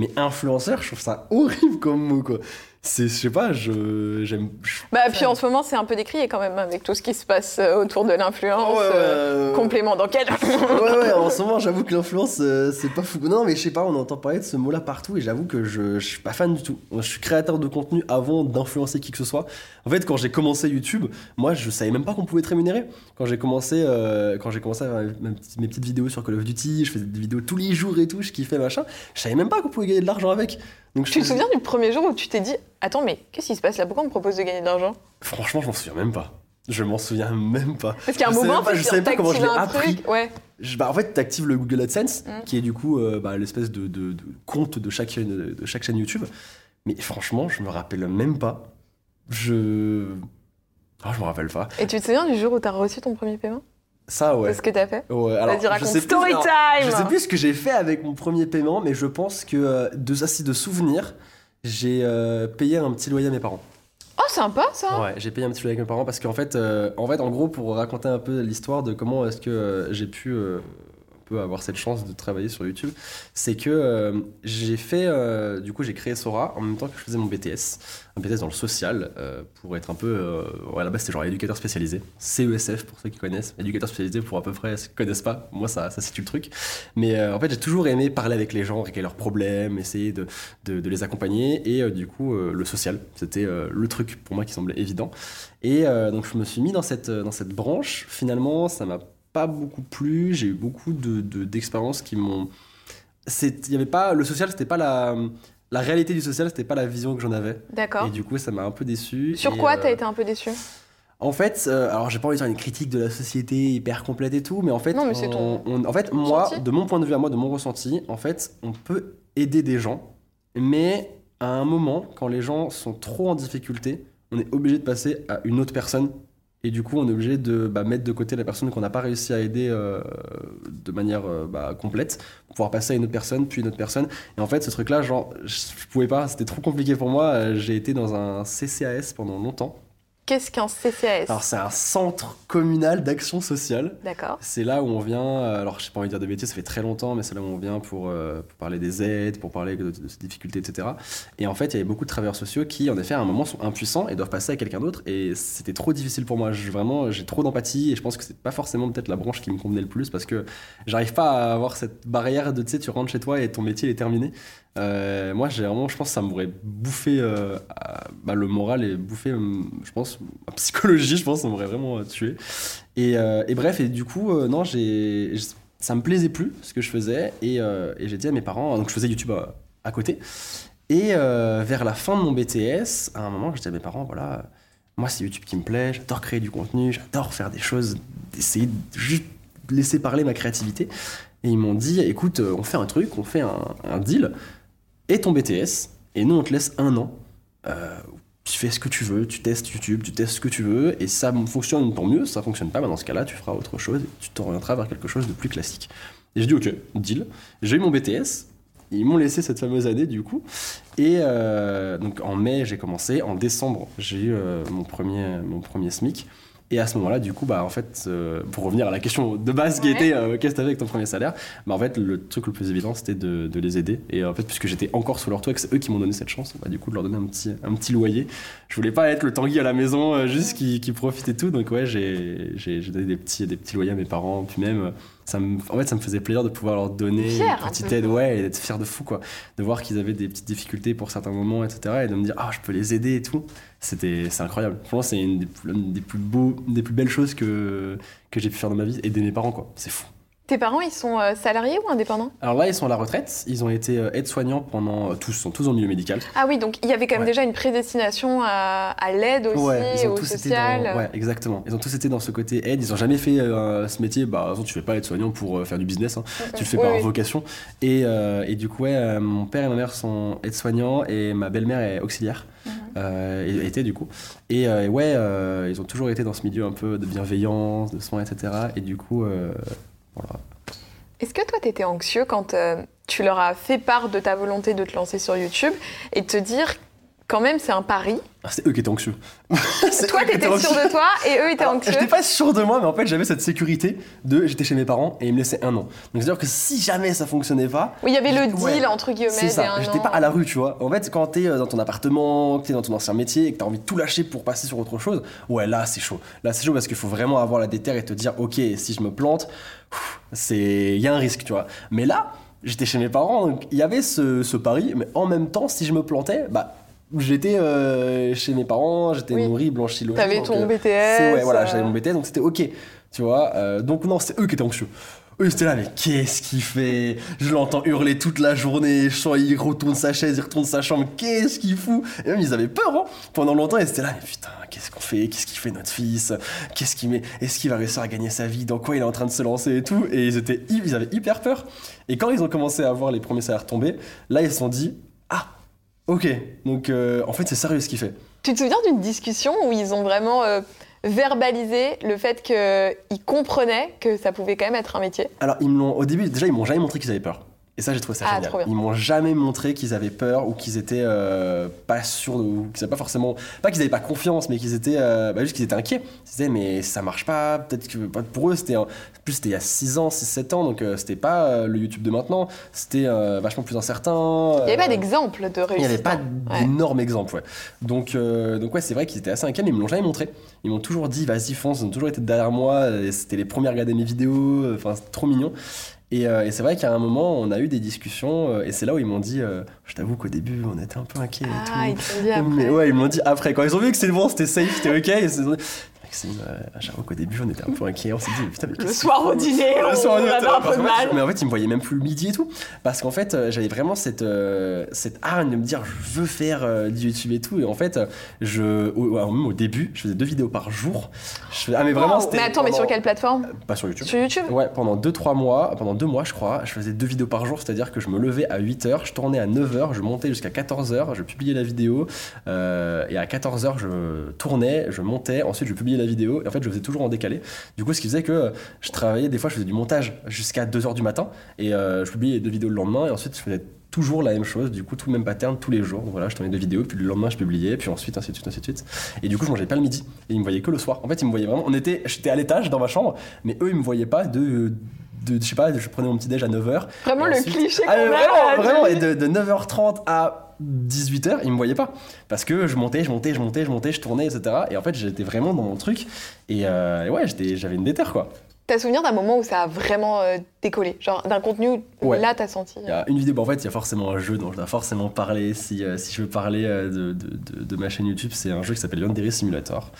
Mais influenceur, je trouve ça horrible comme mot, quoi. C'est, je sais pas, je, j'aime. Bah, puis en ce moment, c'est un peu décrié quand même avec tout ce qui se passe euh, autour de l'influence. Ouais, ouais, euh, ouais. Complément d'enquête. [LAUGHS] ouais, ouais, en ce moment, j'avoue que l'influence, euh, c'est pas fou. Non, mais je sais pas, on entend parler de ce mot-là partout et j'avoue que je, je suis pas fan du tout. Je suis créateur de contenu avant d'influencer qui que ce soit. En fait, quand j'ai commencé YouTube, moi, je savais même pas qu'on pouvait être rémunéré. Quand j'ai commencé, euh, quand j'ai commencé à faire mes petites vidéos sur Call of Duty, je faisais des vidéos tous les jours et tout, je kiffais machin. Je savais même pas qu'on pouvait gagner de l'argent avec. Donc, je Tu te souviens du premier jour où tu t'es dit Attends, mais qu'est-ce qui se passe là? Pourquoi on me propose de gagner de l'argent? Franchement, je m'en souviens même pas. Je m'en souviens même pas. Parce a un moment, pas- je même pas comment je l'ai appris. truc. Ouais. Je- bah, en fait, tu actives le Google AdSense, Mm. qui est du coup euh, bah, l'espèce de, de- de compte de chaque, chaîne- de chaque chaîne YouTube. Mais franchement, je me rappelle même pas. Je. Ah, je me rappelle pas. Et tu te souviens du jour où t'as reçu ton premier paiement? Ça, ouais. C'est ce que t'as fait Ouais, alors, Vas-y, je sais plus- alors, Je sais plus ce que j'ai fait avec mon premier paiement, mais je pense que euh, de assis de souvenirs, j'ai euh, payé un petit loyer à mes parents. Oh, sympa ça Ouais, j'ai payé un petit loyer avec mes parents parce qu'en fait, euh, en fait, en gros, pour raconter un peu l'histoire de comment est-ce que j'ai pu avoir cette chance de travailler sur YouTube, c'est que euh, j'ai fait, euh, du coup, j'ai créé Sora en même temps que je faisais mon BTS, un BTS dans le social euh, pour être un peu, à la base c'était genre éducateur spécialisé, CESF pour ceux qui connaissent, éducateur spécialisé pour à peu près ceux qui connaissent pas, moi ça, ça situe le truc, mais en fait j'ai toujours aimé parler avec les gens, régler leurs problèmes, essayer de, de, les accompagner. Et du coup le social c'était le truc pour moi qui semblait évident. Et donc je me suis mis dans cette, dans cette branche. Finalement ça m'a pas beaucoup plu j'ai eu beaucoup de, de- d'expériences qui m'ont il y avait pas le social c'était pas la la réalité du social c'était pas la vision que j'en avais D'accord. et du coup ça m'a un peu déçu Sur quoi euh, t'as été un peu déçu? en fait, euh, alors j'ai pas envie de faire une critique de la société hyper complète et tout, mais en fait, Non, mais on- ton on- en fait, moi, ressenti. de mon point de vue à moi, de mon ressenti, en fait, on peut aider des gens, mais à un moment, quand les gens sont trop en difficulté, on est obligé de passer à une autre personne. Et du coup, on est obligé de bah, mettre de côté la personne qu'on n'a pas réussi à aider euh, de manière euh, bah, complète, pour pouvoir passer à une autre personne, puis une autre personne. Et en fait, ce truc-là, genre, je je pouvais pas, c'était trop compliqué pour moi. Euh, J'ai été dans un CCAS pendant longtemps. Qu'est-ce qu'un CCAS Alors c'est un centre communal d'action sociale. D'accord. C'est là où on vient, euh, alors je sais pas envie de dire de bêtises, ça fait très longtemps, mais c'est là où on vient pour, euh, pour parler des aides, pour parler de, de ces difficultés, etc. Et en fait, il y avait beaucoup de travailleurs sociaux qui, en effet, à un moment, sont impuissants et doivent passer à quelqu'un d'autre. Et c'était trop difficile pour moi. Je- vraiment, j'ai trop d'empathie et je pense que c'est pas forcément peut-être la branche qui me convenait le plus parce que j'arrive pas à avoir cette barrière de, tu sais, tu rentres chez toi et ton métier est terminé. Euh, moi, j'ai vraiment, je pense que ça m'aurait bouffé euh, bah, le moral et bouffé, hum, je pense, ma psychologie, je pense, ça m'aurait vraiment euh, tué. Et, euh, et bref, et du coup, euh, non, j'ai, ça me plaisait plus ce que je faisais et, euh, j'ai dit à mes parents, donc je faisais YouTube à, côté. Et euh, vers la fin de mon BTS, à un moment, je dis à mes parents, voilà, moi c'est YouTube qui me plaît, j'adore créer du contenu, j'adore faire des choses, d'essayer de juste laisser parler ma créativité. Et ils m'ont dit, écoute, euh, on fait un truc, on fait un deal, et ton BTS, et nous on te laisse un an. Euh, tu fais ce que tu veux, tu testes YouTube, tu testes ce que tu veux, et ça fonctionne tant mieux, ça fonctionne pas, bah dans ce cas-là, tu feras autre chose, et tu t'orienteras vers quelque chose de plus classique. Et je dis, ok, deal. J'ai eu mon BTS, ils m'ont laissé cette fameuse année du coup, et euh, donc en mai j'ai commencé, en décembre j'ai eu euh, mon, premier, mon premier SMIC, et à ce moment-là, du coup, bah, en fait, euh, pour revenir à la question de base qui Ouais. était euh, qu'est-ce que tu avec ton premier salaire, bah, en fait, le truc le plus évident, c'était de, de les aider. Et en fait, puisque j'étais encore sous leur toit, que c'est eux qui m'ont donné cette chance, bah, du coup, de leur donner un petit, un petit loyer. Je voulais pas être le Tanguy à la maison, euh, juste qui, qui profite et tout. Donc, ouais, j'ai donné des petits, des petits loyers à mes parents. Puis même, euh, ça me, en fait, ça me faisait plaisir de pouvoir leur donner Fier, une un petite peu. aide, ouais, et d'être fier de fou, quoi. De voir qu'ils avaient des petites difficultés pour certains moments, etc. Et de me dire, ah, je peux les aider et tout. C'était c'est incroyable. C'est une des, plus- une des plus beaux, des plus belles choses que, que j'ai pu faire dans ma vie, aider mes parents, quoi. C'est fou. Tes parents, ils sont euh, salariés ou indépendants? Alors là, ils sont à la retraite. Ils ont été euh, aides-soignants pendant. euh, tous, sont tous dans le milieu médical. Ah oui, donc il y avait quand même Ouais. déjà une prédestination à, à l'aide aussi, ils ont au tous été social. dans. Ouais, exactement. Ils ont tous été dans ce côté aide. Ils ont jamais fait euh, ce métier. Bah, tu fais pas aide-soignant pour faire du business. hein. Tu le fais Oui, par oui. vocation. Et, euh, et du coup, ouais, mon père et ma mère sont aides-soignants et ma belle-mère est auxiliaire. Euh, était du coup. Et, euh, et ouais, euh, ils ont toujours été dans ce milieu un peu de bienveillance, de soins, etc. Et du coup, Est-ce que toi, tu étais anxieux quand euh, tu leur as fait part de ta volonté de te lancer sur YouTube et de te dire, quand même, c'est un pari Ah, c'est eux qui étaient anxieux. [LAUGHS] Toi, t'étais sûr de toi et eux étaient Alors, anxieux J'étais pas sûr de moi, mais en fait, j'avais cette sécurité de j'étais chez mes parents et ils me laissaient un an. Donc, c'est-à-dire que si jamais ça fonctionnait pas, Oui, il y avait le Ouais. deal, entre guillemets, c'est ça. J'étais pas à la rue, tu vois. En fait, quand t'es euh, dans ton appartement, que t'es dans ton ancien métier et que t'as envie de tout lâcher pour passer sur autre chose, ouais, là, c'est chaud. Là, c'est chaud parce qu'il faut vraiment avoir la déterre et te dire, ok, si je me plante, c'est, il y a un risque, tu vois. Mais là, j'étais chez mes parents, donc il y avait ce, ce pari, mais en même temps, si je me plantais, bah, j'étais euh, chez mes parents, j'étais Oui. nourri, blanchi, logé. T'avais ton euh, BTS. ouais, voilà, euh, j'avais mon BTS, donc c'était ok, tu vois. Euh, donc non, c'est eux qui étaient anxieux. Eux, c'était là, mais qu'est-ce qu'il fait? Je l'entends hurler toute la journée, je il retourne sa chaise, il retourne sa chambre, qu'est-ce qu'il fout? Et même, ils avaient peur, hein Pendant longtemps, ils étaient là, mais putain, qu'est-ce qu'on fait? Qu'est-ce qu'il fait notre fils? Qu'est-ce qu'il met? Est-ce qu'il va réussir à gagner sa vie? Dans quoi il est en train de se lancer et tout? Et ils, étaient, ils avaient hyper peur. Et quand ils ont commencé à voir les premiers salaires tomber, là, ils se sont dit, ok, donc euh, en fait, c'est sérieux ce qu'il fait. Tu te souviens d'une discussion où ils ont vraiment euh, verbalisé le fait qu'ils comprenaient que ça pouvait quand même être un métier? Alors, ils me l'ont, au début, déjà, ils m'ont jamais montré qu'ils avaient peur. Et ça, j'ai trouvé ça Ah, génial. Ils m'ont jamais montré qu'ils avaient peur ou qu'ils étaient euh, pas sûrs, de- ou qu'ils pas forcément. Pas qu'ils avaient pas confiance, mais qu'ils étaient. euh, bah, juste qu'ils étaient inquiets. Ils disaient, mais ça marche pas. Peut-être que. Pour eux, c'était. plus, c'était il y a 6 ans, 6-7 ans, donc euh, c'était pas euh, le YouTube de maintenant. C'était vachement plus incertain. Il n'y avait pas d'exemple de réussite. il n'y avait pas hein. Ouais. exemples, ouais. Donc, donc ouais, c'est vrai qu'ils étaient assez inquiets, mais ils me l'ont jamais montré. Ils m'ont toujours dit, vas-y, fonce, ils ont toujours été derrière moi. C'était les premiers à regarder mes vidéos. Enfin, c'est trop mignon. Et, euh, et c'est vrai qu'à un moment, on a eu des discussions, euh, et c'est là où ils m'ont dit, euh, je t'avoue qu'au début, on était un peu inquiets et Ah, ils tout. l'ont dit après. Mais ouais, ils me l'ont dit après. Quand ils ont vu que c'était bon, c'était safe, c'était ok, ils se sont dit, Maxime, euh, j'avoue qu'au début, on était un peu inquiets. On s'est dit, putain, mais Le soir au dîner, on soir, on avait un peu de mal. Mais en fait, ils me voyaient même plus le midi et tout. Parce qu'en fait, euh, j'avais vraiment cette, euh, cette hargne de me dire, je veux faire euh, du YouTube et tout. Et en fait, je, au, alors même au début, je faisais deux vidéos par jour. Je faisais- ah, mais vraiment, Wow. c'était. Mais attends, mais sur quelle plateforme? Pas sur YouTube. Sur YouTube? Ouais, pendant 2-3 mois, pendant 2 mois je crois, je faisais deux vidéos par jour, c'est-à-dire que je me levais à 8h, je tournais à 9h, je montais jusqu'à 14h, je publiais la vidéo, euh, et à 14h je tournais, je montais, ensuite je publiais la vidéo, et en fait je faisais toujours en décalé. Du coup, ce qui faisait que euh, je travaillais, des fois je faisais du montage jusqu'à 2h du matin, et euh, je publiais les deux vidéos le lendemain, et ensuite je faisais toujours la même chose, du coup tout le même pattern tous les jours. Donc voilà, je tournais deux vidéos, puis le lendemain je publiais, puis ensuite ainsi de suite, ainsi de suite. Et du coup je mangeais pas le midi, et ils me voyaient que le soir. En fait ils me voyaient vraiment, on était, j'étais à l'étage dans ma chambre, mais eux ils me voyaient pas de, de je sais pas, je prenais mon petit déj à 9h. Vraiment le ensuite- cliché Ah, vraiment, et de, de 9h30 à 18h, ils me voyaient pas. Parce que je montais, je montais, je montais, je montais, je tournais, etc. Et en fait, j'étais vraiment dans mon truc. Et, euh, et ouais, j'avais une déterre, quoi. T'as souvenir d'un moment où ça a vraiment euh, décollé? Genre d'un contenu où Ouais. là t'as senti. Il y a une vidéo, bah, en fait, il y a forcément un jeu dont je dois forcément parler. Si, euh, si je veux parler euh, de, de- ma chaîne YouTube, c'est un jeu qui s'appelle Yandere Simulator,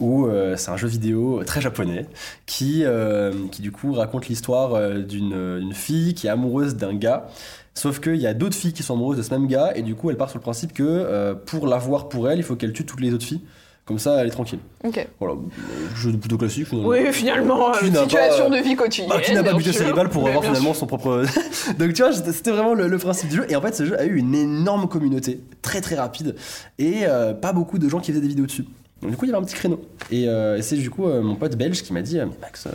où euh, c'est un jeu vidéo très japonais qui, euh, qui du coup raconte l'histoire euh, d'une une fille qui est amoureuse d'un gars. Sauf qu'il y a d'autres filles qui sont amoureuses de ce même gars, et du coup, elle part sur le principe que euh, pour l'avoir pour elle, il faut qu'elle tue toutes les autres filles. Comme ça, elle est tranquille. Ok. Voilà, jeu plutôt classique. finalement. Oui, finalement, Qui euh, n'a situation pas- de vie quotidienne. Bah, qui n'a pas buté sûr. cérébral pour avoir finalement son propre. [LAUGHS] Donc tu vois, c'était vraiment le, le principe du jeu. Et en fait, ce jeu a eu une énorme communauté, très très rapide, et euh, pas beaucoup de gens qui faisaient des vidéos dessus. Donc du coup, il y avait un petit créneau. Et, euh, et c'est du coup mon pote belge qui m'a dit, mais Max.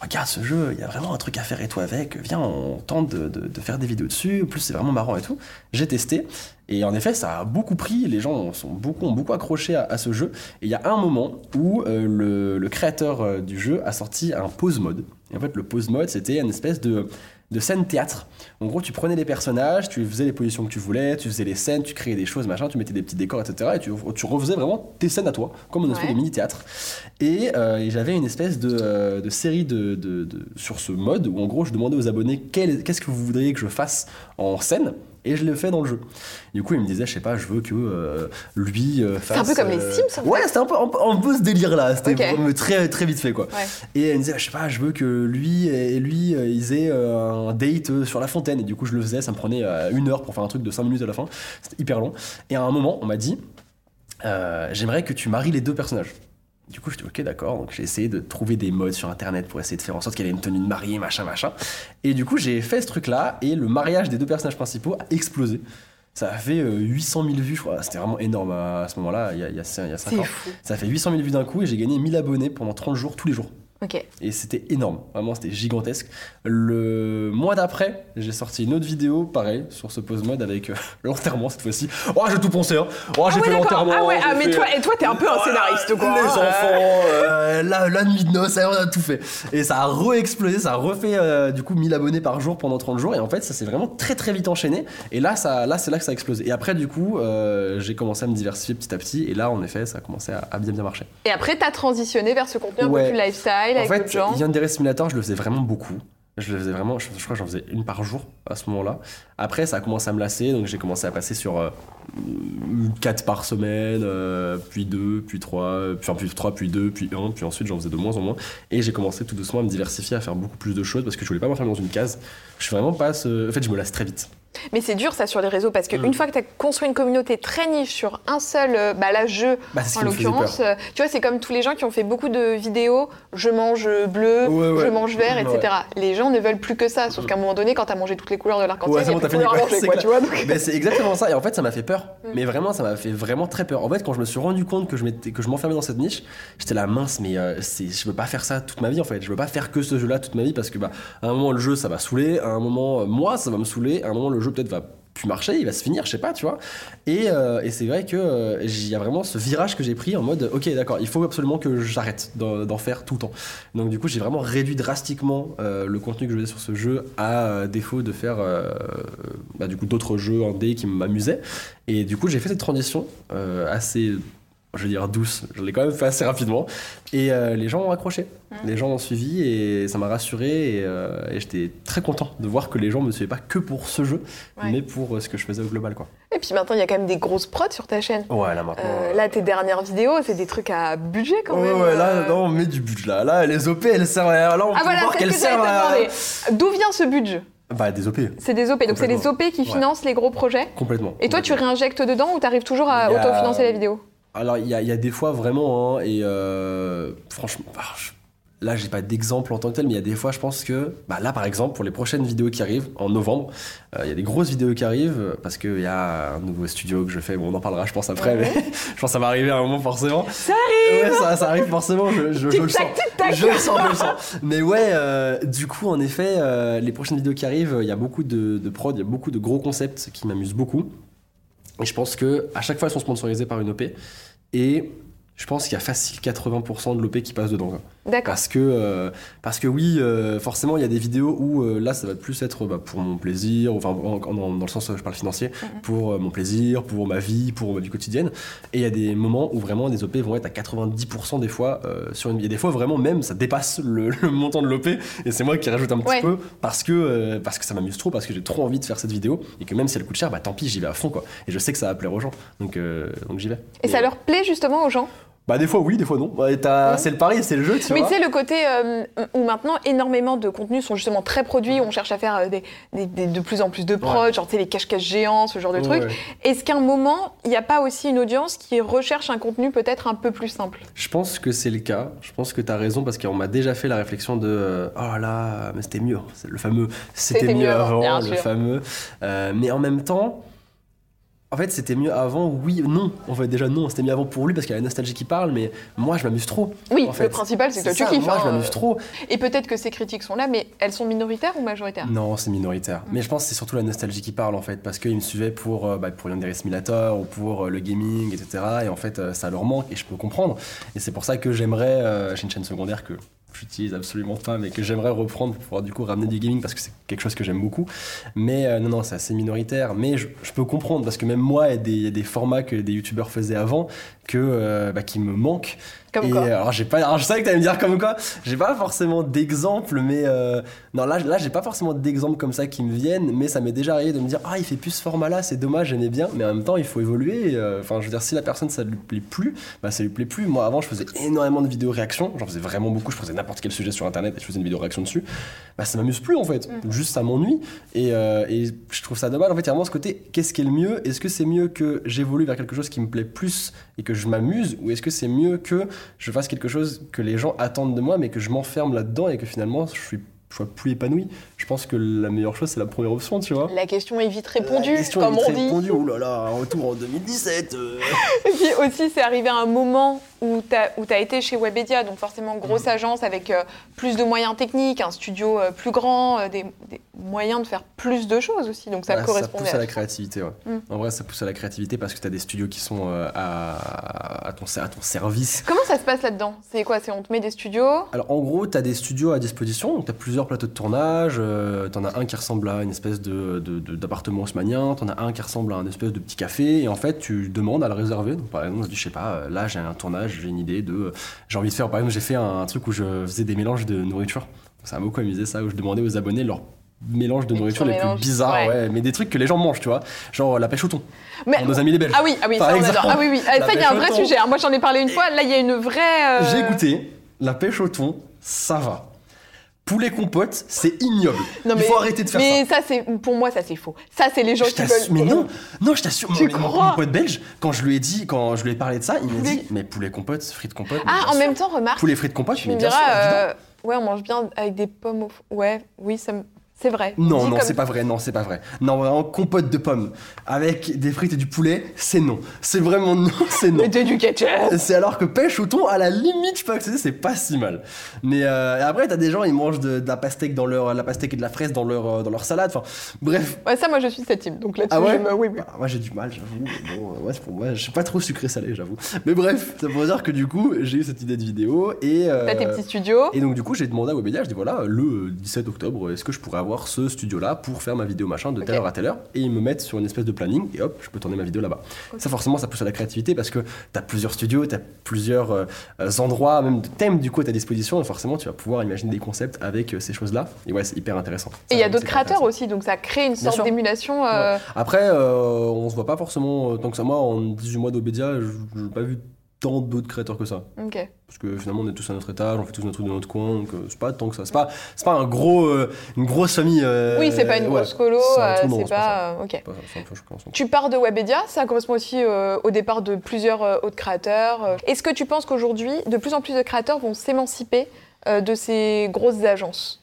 Regarde ce jeu, il y a vraiment un truc à faire et tout avec. Viens, on tente de, de- de faire des vidéos dessus. En plus, c'est vraiment marrant et tout. J'ai testé. Et en effet, ça a beaucoup pris. Les gens sont beaucoup, ont beaucoup accroché à, à ce jeu. Et il y a un moment où euh, le, le créateur euh, du jeu a sorti un pause mode. Et en fait, le pause mode, c'était une espèce de, de scène théâtre. En gros, tu prenais les personnages, tu faisais les positions que tu voulais, tu faisais les scènes, tu créais des choses, machin, tu mettais des petits décors, etc. Et tu, tu refaisais vraiment tes scènes à toi, comme une espèce Ouais. de mini-théâtre. Et, euh, et j'avais une espèce de, de série de, sur ce mode où, en gros, je demandais aux abonnés qu'est-ce que vous voudriez que je fasse en scène. Et je le fais dans le jeu. Du coup, il me disait, je sais pas, je veux que euh, lui euh, fasse. un peu comme les euh, Sims, Ouais, c'était un peu, un, un peu ce délire-là. C'était Ok. vraiment très, très vite fait, quoi. Ouais. Et elle me disait, je sais pas, je veux que lui et lui, euh, ils aient un date sur la fontaine. Et du coup, je le faisais, ça me prenait une heure pour faire un truc de 5 minutes à la fin. C'était hyper long. Et à un moment, on m'a dit, j'aimerais que tu maries les deux personnages. Du coup, je dis ok, d'accord. Donc, j'ai essayé de trouver des modes sur internet pour essayer de faire en sorte qu'elle ait une tenue de mariée, machin, machin. Et du coup, j'ai fait ce truc-là et le mariage des deux personnages principaux a explosé. Ça a fait euh, 800 000 vues, je crois. C'était vraiment énorme à, ce moment-là, il y a, il y a, il y a 5 C'est ans. fou. Ça a fait 800 000 vues d'un coup et j'ai gagné 1000 abonnés pendant 30 jours, tous les jours. Et c'était énorme, vraiment c'était gigantesque. Le mois d'après, j'ai sorti une autre vidéo, pareil, sur ce pause mode avec euh, [LAUGHS] l'enterrement cette fois-ci. Oh, j'ai tout pensé, hein. Oh, j'ai Ah ouais, fait l'enterrement. Ah ouais, j'ai ah, mais fait- toi, et toi, t'es un peu un scénariste, quoi. Les enfants, euh, la, la nuit de noces, on a tout fait. Et ça a re-explosé, ça a refait euh, du coup 1000 abonnés par jour pendant 30 jours. Et en fait, ça s'est vraiment très très vite enchaîné. Et là, ça, là c'est là que ça a explosé. Et après, du coup, euh, j'ai commencé à me diversifier petit à petit. Et là, en effet, ça a commencé à, à bien bien marcher. Et après, t'as transitionné vers ce contenu un Ouais. peu plus lifestyle En avec d'autres fait, gens. Yandere Simulator, je le faisais vraiment beaucoup. Je le faisais vraiment, je, je crois que j'en faisais une par jour à ce moment-là. Après, ça a commencé à me lasser, donc j'ai commencé à passer sur euh, 4 par semaine, euh, puis 2, puis 3, puis, enfin, puis 3, puis 2, puis 1, puis ensuite j'en faisais de moins en moins. Et j'ai commencé tout doucement à me diversifier, à faire beaucoup plus de choses parce que je voulais pas m'enfermer dans une case. Je suis vraiment pas ce... En fait, je me lasse très vite. Mais c'est dur ça sur les réseaux parce qu'une Mm. fois que tu as construit une communauté très niche sur un seul euh, bah, là, jeu, Bah, en l'occurrence, euh, tu vois, c'est comme tous les gens qui ont fait beaucoup de vidéos je mange bleu, Ouais, ouais. je mange vert, Ouais. etc. Les gens ne veulent plus que ça, sauf qu'à un moment donné, quand tu as mangé toutes les couleurs de l'arc-en-ciel, [LAUGHS] c'est bon, donc- exactement ça, et en fait ça m'a fait peur. Mm. Mais vraiment, ça m'a fait vraiment très peur. En fait, quand je me suis rendu compte que je m'enfermais dans cette niche, j'étais là mince, mais euh, je veux pas faire ça toute ma vie en fait. Je veux pas faire que ce jeu-là toute ma vie parce que bah, à un moment le jeu ça va saouler, à un moment euh, moi ça va me saouler, à un moment le jeu peut-être va plus marcher, il va se finir, je sais pas, tu vois. Et, euh, c'est vrai que euh, il y a vraiment ce virage que j'ai pris en mode, ok, d'accord, il faut absolument que j'arrête d'en, faire tout le temps. Donc du coup, j'ai vraiment réduit drastiquement euh, le contenu que je faisais sur ce jeu à défaut de faire bah, du coup d'autres jeux en D qui m'amusaient. Et du coup, j'ai fait cette transition assez, je veux dire douce. Je l'ai quand même fait assez rapidement. Et euh, les gens ont accroché. Les gens ont suivi et ça m'a rassuré. Et, euh, et j'étais très content de voir que les gens me suivaient pas que pour ce jeu, Ouais. mais pour euh, ce que je faisais au global, quoi. Et puis maintenant, il y a quand même des grosses prods sur ta chaîne. Ouais, là maintenant. Là, tes dernières vidéos, c'est des trucs à budget quand même. ouais, là, non, on met du budget là. Là, les OP, elles servent à. Là, on Ah peut voilà, voir qu'elles que servent à. D'où vient ce budget Bah, des OP, C'est des OP, donc c'est les OP qui Ouais. financent les gros projets. complètement. Et toi, tu réinjectes dedans ou t'arrives toujours à autofinancer la vidéo Alors, il y a, il y a des fois vraiment, hein, et euh, franchement, ah, je- là, j'ai pas d'exemple en tant que tel, mais il y a des fois, je pense que, bah, là, par exemple, pour les prochaines vidéos qui arrivent en novembre, euh, il y a des grosses vidéos qui arrivent parce qu'il y a un nouveau studio que je fais. Bon, on en parlera, je pense, après, Ouais. mais [LAUGHS] je pense que ça va arriver à un moment forcément. Ça arrive Ouais, ça, ça arrive forcément, je, je- je le sens. Je le sens, je le sens. Mais ouais, euh, du coup, en effet, les prochaines vidéos qui arrivent, il y a beaucoup de, de prod, il y a beaucoup de gros concepts qui m'amusent beaucoup. Et je pense que à chaque fois, elles sont sponsorisées par une OP. Et je pense qu'il y a facile 80% de l'OP qui passe dedans. Parce que, euh, parce que oui, euh, forcément, il y a des vidéos où euh, là, ça va plus être bah, pour mon plaisir, enfin, en- en- dans, le sens, euh, je parle financier, Mhm. pour mon plaisir, pour ma vie, pour ma vie quotidienne. Et il y a des moments où vraiment des OP vont être à 90% des fois sur une. Il y a des fois vraiment même, ça dépasse le, [LAUGHS] le montant de l'OP. Et c'est moi qui rajoute un petit Ouais. peu parce que, parce que ça m'amuse trop, parce que j'ai trop envie de faire cette vidéo. Et que même si elle coûte cher, bah tant pis, j'y vais à fond, quoi. Et je sais que ça va plaire aux gens. Donc, donc j'y vais. Et ça leur plaît justement aux gens? Bah, des fois oui, des fois non. C'est le pari, c'est le jeu, tu Mais tu sais, le côté euh, où maintenant énormément de contenus sont justement très produits, on cherche à faire euh, des, des- des- de plus en plus de prod, genre tu sais, les cache-cache géants, ce genre de Ouais, trucs. ouais. Est-ce qu'à un moment, il n'y a pas aussi une audience qui recherche un contenu peut-être un peu plus simple? Je pense que c'est le cas. Je pense que tu as raison parce qu'on m'a déjà fait la réflexion de euh, oh là là, mais c'était mieux. C'est le fameux c'était C'était mieux, mieux avant, le sûr. fameux. Euh, mais en même temps, en fait, c'était mieux avant. Oui, non. En fait, déjà non, c'était mieux avant pour lui parce qu'il y a la nostalgie qui parle. Mais moi, je m'amuse trop. Oui, en fait. le principal, c'est que toi, tu kiffes. Moi, je m'amuse trop. Et peut-être que ces critiques sont là, mais elles sont minoritaires ou majoritaires? Non, c'est minoritaire. Mais je pense que c'est surtout la nostalgie qui parle en fait, parce qu'ils me suivaient pour, euh, bah, pour Yandere Simulator ou pour euh, le gaming, etc. Et en fait, euh, ça leur manque et je peux comprendre. Et c'est pour ça que j'aimerais, euh, j'ai une chaîne secondaire que j'utilise absolument pas, mais que j'aimerais reprendre pour pouvoir du coup ramener du gaming parce que c'est quelque chose que j'aime beaucoup. Mais euh, non, non, c'est assez minoritaire. Mais je, je peux comprendre parce que même moi, il y a des- y, a des formats que des youtubeurs faisaient avant que, euh, bah, qui me manquent. Comme Et, quoi. alors j'ai pas alors je savais que t'allais me dire comme quoi. J'ai pas forcément d'exemple mais euh, non là là j'ai pas forcément d'exemple comme ça qui me viennent mais ça m'est déjà arrivé de me dire ah il fait plus ce format là c'est dommage j'aimais bien mais en même temps il faut évoluer euh, enfin je veux dire si la personne ça lui plaît plus bah ça lui plaît plus. Moi avant je faisais énormément de vidéos réactions j'en faisais vraiment beaucoup je faisais n'importe quel sujet sur internet et je faisais une vidéo réaction dessus. Bah ça m'amuse plus en fait. Juste ça m'ennuie. Et, euh, et je trouve ça dommage. En fait il y a vraiment ce côté qu'est-ce qui est le mieux? Est-ce que c'est mieux que j'évolue vers quelque chose qui me plaît plus et que je m'amuse? Ou est-ce que c'est mieux que je fasse quelque chose que les gens attendent de moi mais que je m'enferme là-dedans et que finalement je suis je sois plus épanoui je pense que la meilleure chose c'est la première option tu vois La question est vite répondue, la question comme est on vite dit. répondue. Ouh là là, un retour en 2017. euh. Et [LAUGHS] puis aussi, c'est arrivé à un moment où tu as, été chez Webedia, donc forcément grosse Mhm. agence avec euh, plus de moyens techniques, un studio euh, plus grand, euh, des, des- moyen de faire plus de choses aussi. Donc ça Ouais, correspondait pousse à la ça. créativité, ouais. Mm. En vrai, ça pousse à la créativité parce que tu as des studios qui sont à, à ton, à ton service. Comment ça se passe là-dedans? C'est quoi? C'est on te met des studios? Alors en gros, tu as des studios à disposition, donc tu as plusieurs plateaux de tournage, tu en as un qui ressemble à une espèce de, de- de- d'appartement haussmannien, tu en as un qui ressemble à un espèce de petit café, et en fait tu demandes à le réserver. Donc, par exemple, je dis, je sais pas, là j'ai un tournage, j'ai une idée de... J'ai envie de faire, par exemple, j'ai fait un, truc où je faisais des mélanges de nourriture. Ça m'a beaucoup amusé ça, où je demandais aux abonnés leur mélange de nourriture les plus bizarres, ouais. ouais, mais des trucs que les gens mangent, tu vois. Genre la pêche au thon, Mais pour nos amis les Belges. ah oui, ah oui, ça on adore. Ah oui, oui. [LAUGHS] Ah, ça il y a un vrai sujet. hein. Moi j'en ai parlé une fois. Là il y a une vraie. euh, J'ai goûté, la pêche au thon, ça va. Poulet compote, c'est ignoble. Non, Il faut arrêter de faire ça. Mais ça, c'est pour moi ça c'est faux. Ça c'est les gens Je qui veulent. mais non, non, je t'assure. Tu mon- mon- crois Mon pote belge, quand je lui ai dit, quand je lui ai parlé de ça, il m'a dit, mais poulet compote, frites compote. Ah, en sûr. même temps, remarque. Poulet frites compote, Tu me diras, euh, ouais, on mange bien avec des pommes au. Ouais, oui, ça me- c'est vrai. Non, non, comme- c'est pas vrai, non, c'est pas vrai. Non, vraiment, compote de pommes avec des frites et du poulet, c'est non. C'est vraiment non, [LAUGHS] c'est non. Mettez du ketchup. C'est alors que pêche au thon, à la limite, je peux accepter, c'est pas si mal. Mais euh, après, t'as des gens, ils mangent de, de la pastèque dans leur, la pastèque et de la fraise dans leur, euh, dans leur salade. Enfin, bref. Ouais, ça, moi, je suis cette team. Donc là-dessus, Ah ouais? je me- oui, oui. Bah, moi j'ai du mal, j'avoue. Bon, euh, ouais, pour moi, je suis pas trop sucré salé, j'avoue. Mais bref, ça pour dire que du coup, j'ai eu cette idée de vidéo et. euh, T'as tes petits studios. et donc du coup, j'ai demandé à Webedia, je dis voilà, le 17 octobre, est-ce que je pourrais avoir ce studio-là pour faire ma vidéo machin de telle heure à telle heure Et ils me mettent sur une espèce de planning et hop, je peux tourner ma vidéo là-bas. Ça forcément, ça pousse à la créativité parce que t'as plusieurs studios, t'as plusieurs euh, euh, endroits, même de thèmes du coup à ta disposition et forcément tu vas pouvoir imaginer des concepts avec euh, ces choses-là. Et ouais, c'est hyper intéressant. Et il y a d'autres créateurs aussi, donc ça crée une sorte d'émulation. euh, Ouais. Après, on se voit pas forcément tant que ça. Moi, en 18 mois d'Obedia, je n'ai pas vu tant d'autres créateurs que ça. Parce que finalement, on est tous à notre étage, on fait tous notre truc de notre coin, donc euh, c'est pas tant que ça. C'est pas, c'est pas un gros, euh, une grosse famille. euh, oui, c'est pas une ouais. grosse colo, C'est non, pas ça, peu. Tu pars de Webedia, ça correspond aussi au départ de plusieurs autres créateurs. Est-ce que tu penses qu'aujourd'hui, de plus en plus de créateurs vont s'émanciper de ces grosses agences?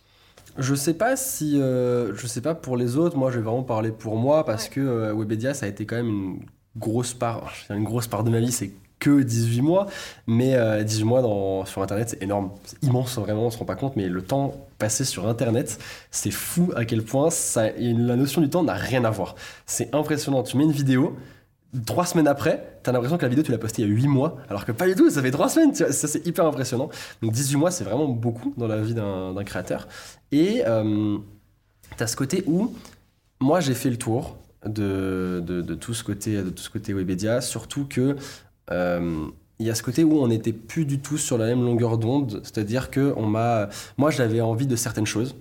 Je sais pas si, je sais pas pour les autres. Moi, je vais vraiment parler pour moi parce Ouais. que Webedia, ça a été quand même une grosse part. Une grosse part de ma vie, c'est que 18 mois, mais euh, 18 mois sur Internet, c'est énorme, c'est immense vraiment, on se rend pas compte, mais le temps passé sur Internet, c'est fou à quel point ça, la notion du temps n'a rien à voir. C'est impressionnant. Tu mets une vidéo. Trois semaines après, t'as l'impression que la vidéo tu l'as postée il y a 8 mois, alors que pas du tout, ça fait 3 semaines, ça c'est hyper impressionnant. Donc 18 mois, c'est vraiment beaucoup dans la vie d'un créateur. Et euh, t'as ce côté où moi j'ai fait le tour de, de, tout ce côté de tout ce côté Webedia, surtout que il y a ce côté où on n'était plus du tout sur la même longueur d'onde, c'est-à-dire que on m'a, moi j'avais envie de certaines choses,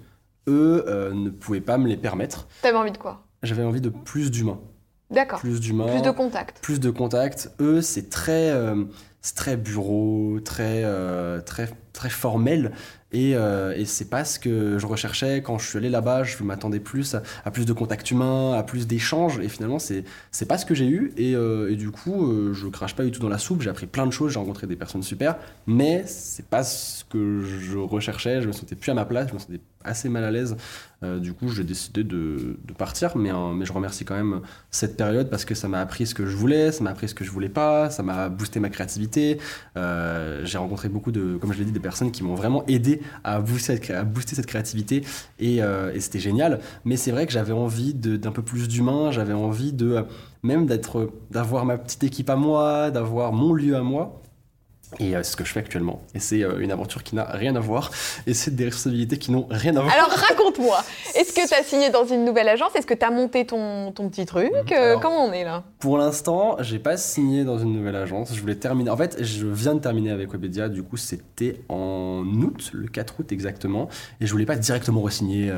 eux euh, ne pouvaient pas me les permettre. T'avais envie de quoi? J'avais envie de plus d'humains, D'accord. plus d'humains, Plus de contacts. plus de contacts. Eux, c'est très, euh, c'est très bureau, très, euh, très, très formel. Et, euh, et c'est pas ce que je recherchais quand je suis allé là-bas. Je m'attendais plus à, plus de contacts humains, à plus d'échanges. Et finalement, c'est, c'est pas ce que j'ai eu. Et, euh, et du coup, euh, je crache pas du tout dans la soupe. J'ai appris plein de choses. J'ai rencontré des personnes super. Mais c'est pas ce que je recherchais. Je me sentais plus à ma place. Je me sentais assez mal à l'aise. Euh, du coup, j'ai décidé de, partir. Mais, mais je remercie quand même cette période parce que ça m'a appris ce que je voulais, ça m'a appris ce que je voulais pas, ça m'a boosté ma créativité. J'ai rencontré beaucoup de, comme je l'ai dit, des qui m'ont vraiment aidé à booster cette, créativité et, euh, et c'était génial. Mais c'est vrai que j'avais envie d'un peu plus d'humain, j'avais envie de euh, même d'avoir ma petite équipe à moi, d'avoir mon lieu à moi. Et euh, c'est ce que je fais actuellement. Et c'est euh, une aventure qui n'a rien à voir. Et c'est des responsabilités qui n'ont rien à voir. Alors raconte-moi, [LAUGHS] est-ce que tu as signé dans une nouvelle agence? Est-ce que tu as monté ton, ton petit truc? Mhm. Euh, Alors- Comment on est là? Pour l'instant, j'ai pas signé dans une nouvelle agence. Je voulais terminer. En fait, je viens de terminer avec Webedia. Du coup, c'était en août, le 4 août exactement. Et je voulais pas directement re-signer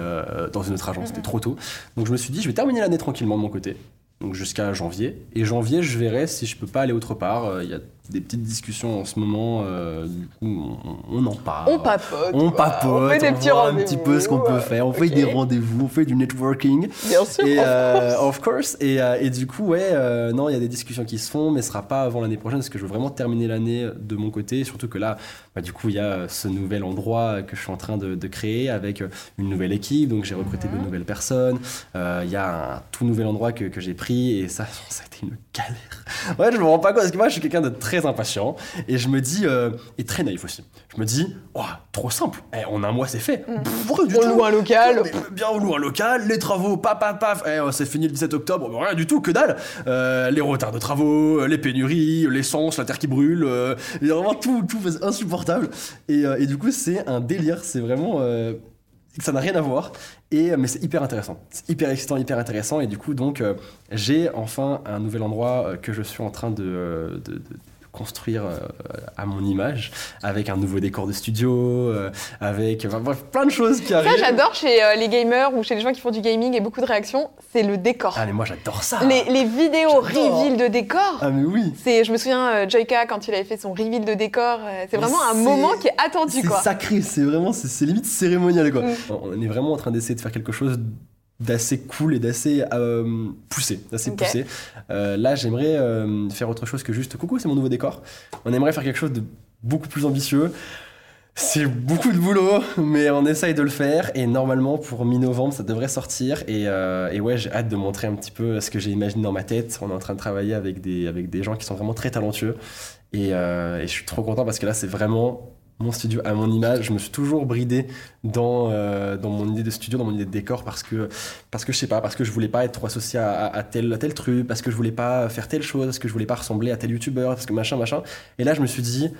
dans une autre agence. C'était trop tôt. Donc je me suis dit, je vais terminer l'année tranquillement de mon côté. Donc jusqu'à janvier. Et janvier, je verrai si je peux pas aller autre part. Euh, Il y a des petites discussions en ce moment. euh, du coup, on, on en parle. On papote. On papote, On fait des on petits voit un petit peu ce qu'on peut faire. On fait Ok. des rendez-vous, on fait du networking. Bien sûr. Et of euh, course. of course. Et, euh, et du coup, ouais, euh, non, il y a des discussions qui se font, mais ce sera pas avant l'année prochaine parce que je veux vraiment terminer l'année de mon côté. Surtout que là, bah, du coup, il y a ce nouvel endroit que je suis en train de, de créer avec une nouvelle équipe. Donc, j'ai recruté Mhm. de nouvelles personnes. Il y a un tout nouvel endroit que, que j'ai pris et ça, [LAUGHS] ça a été une galère. Ouais, je me rends pas compte parce que moi, je suis quelqu'un de très très impatient et je me dis, euh, et très naïf aussi, je me dis, oh, trop simple, Eh, en un mois c'est fait. Pff, du On tout. loue un local. Mais bien, on loue un local, les travaux, paf, paf, paf, Eh, oh, c'est fini le 17 octobre, rien du tout, que dalle. Euh, les retards de travaux, les pénuries, l'essence, la terre qui brûle, euh, vraiment tout, tout insupportable. Et, euh, et du coup, c'est un délire, c'est vraiment. euh, ça n'a rien à voir, et, mais c'est hyper intéressant. C'est hyper excitant, hyper intéressant, et du coup, donc, euh, j'ai enfin un nouvel endroit euh, que je suis en train de, euh, de- de construire euh, à mon image, avec un nouveau décor de studio, euh, avec enfin, bref, plein de choses qui arrivent. Ça, j'adore chez euh, les gamers ou chez les gens qui font du gaming et beaucoup de réactions, c'est le décor. Ah, mais moi j'adore ça! Les, les vidéos reveal de décor. Ah, mais oui! C'est, je me souviens, Joyka, quand il avait fait son reveal de décor, c'est vraiment un moment qui est attendu, C'est sacré, c'est vraiment, c'est c'est limite cérémonial quoi. Mm. On est vraiment en train d'essayer de faire quelque chose d'assez cool et d'assez euh, poussé, d'assez poussé. Euh, là, j'aimerais euh, faire autre chose que juste coucou, c'est mon nouveau décor. On aimerait faire quelque chose de beaucoup plus ambitieux. C'est beaucoup de boulot, mais on essaye de le faire et normalement pour mi-novembre ça devrait sortir et, et ouais j'ai hâte de montrer un petit peu ce que j'ai imaginé dans ma tête. On est en train de travailler avec des, avec des gens qui sont vraiment très talentueux et, et je suis trop content parce que là c'est vraiment mon studio à mon image. Je me suis toujours bridé dans, euh, dans mon idée de studio, dans mon idée de décor parce que, parce que je sais pas, parce que je voulais pas être trop associé à, tel, à tel truc, parce que je voulais pas faire telle chose, parce que je voulais pas ressembler à tel youtubeur, parce que machin, machin. Et là je me suis dit,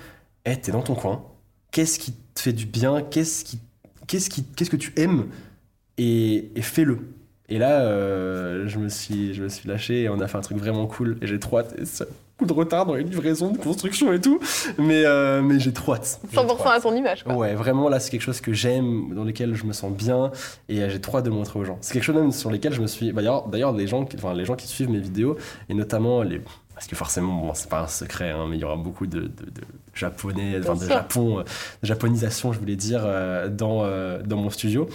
hé, t'es dans ton coin, qu'est-ce qui te fait du bien, qu'est-ce qui, qu'est-ce qui, qu'est-ce que tu aimes? Et, et fais-le. Et là, euh, je, me suis, je me suis lâché et on a fait un truc vraiment cool. Et j'ai trop hâte. De retard dans les livraisons de construction et tout. Mais, euh, mais j'ai trop hâte. J'ai 100% trop à son image, quoi. Ouais, vraiment, là, c'est quelque chose que j'aime, dans lequel je me sens bien. Et euh, j'ai trop hâte de montrer aux gens. C'est quelque chose même sur lesquels je me suis. bah, D'ailleurs, les, gens qui- enfin, les gens qui suivent mes vidéos, et notamment les. Parce que forcément, bon, c'est pas un secret, hein, mais il y aura beaucoup de, de- de japonais, enfin, de. Japon, euh, de japonisation, je voulais dire, euh, dans, dans mon studio.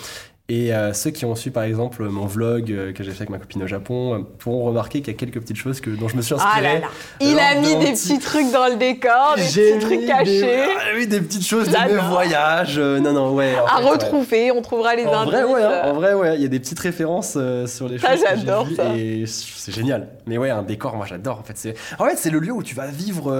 Et euh, ceux qui ont su, par exemple, mon vlog euh, que j'ai fait avec ma copine au Japon, euh, pourront remarquer qu'il y a quelques petites choses que, dont je me suis inspiré. Ah là là. Il a mis des petit- petits trucs dans le décor, des J'ai petits trucs cachés. Des, ah oui, des petites choses de mes voyages. non, non, ouais. À fait, ouais. retrouver, on trouvera les En indices. vrai, ouais, hein, en vrai, ouais. Il y a des petites références sur les Ça, choses que j'ai j'adore vues ça. et c'est génial. Mais ouais, un décor, moi j'adore. En fait, c'est en fait, c'est le lieu où tu vas vivre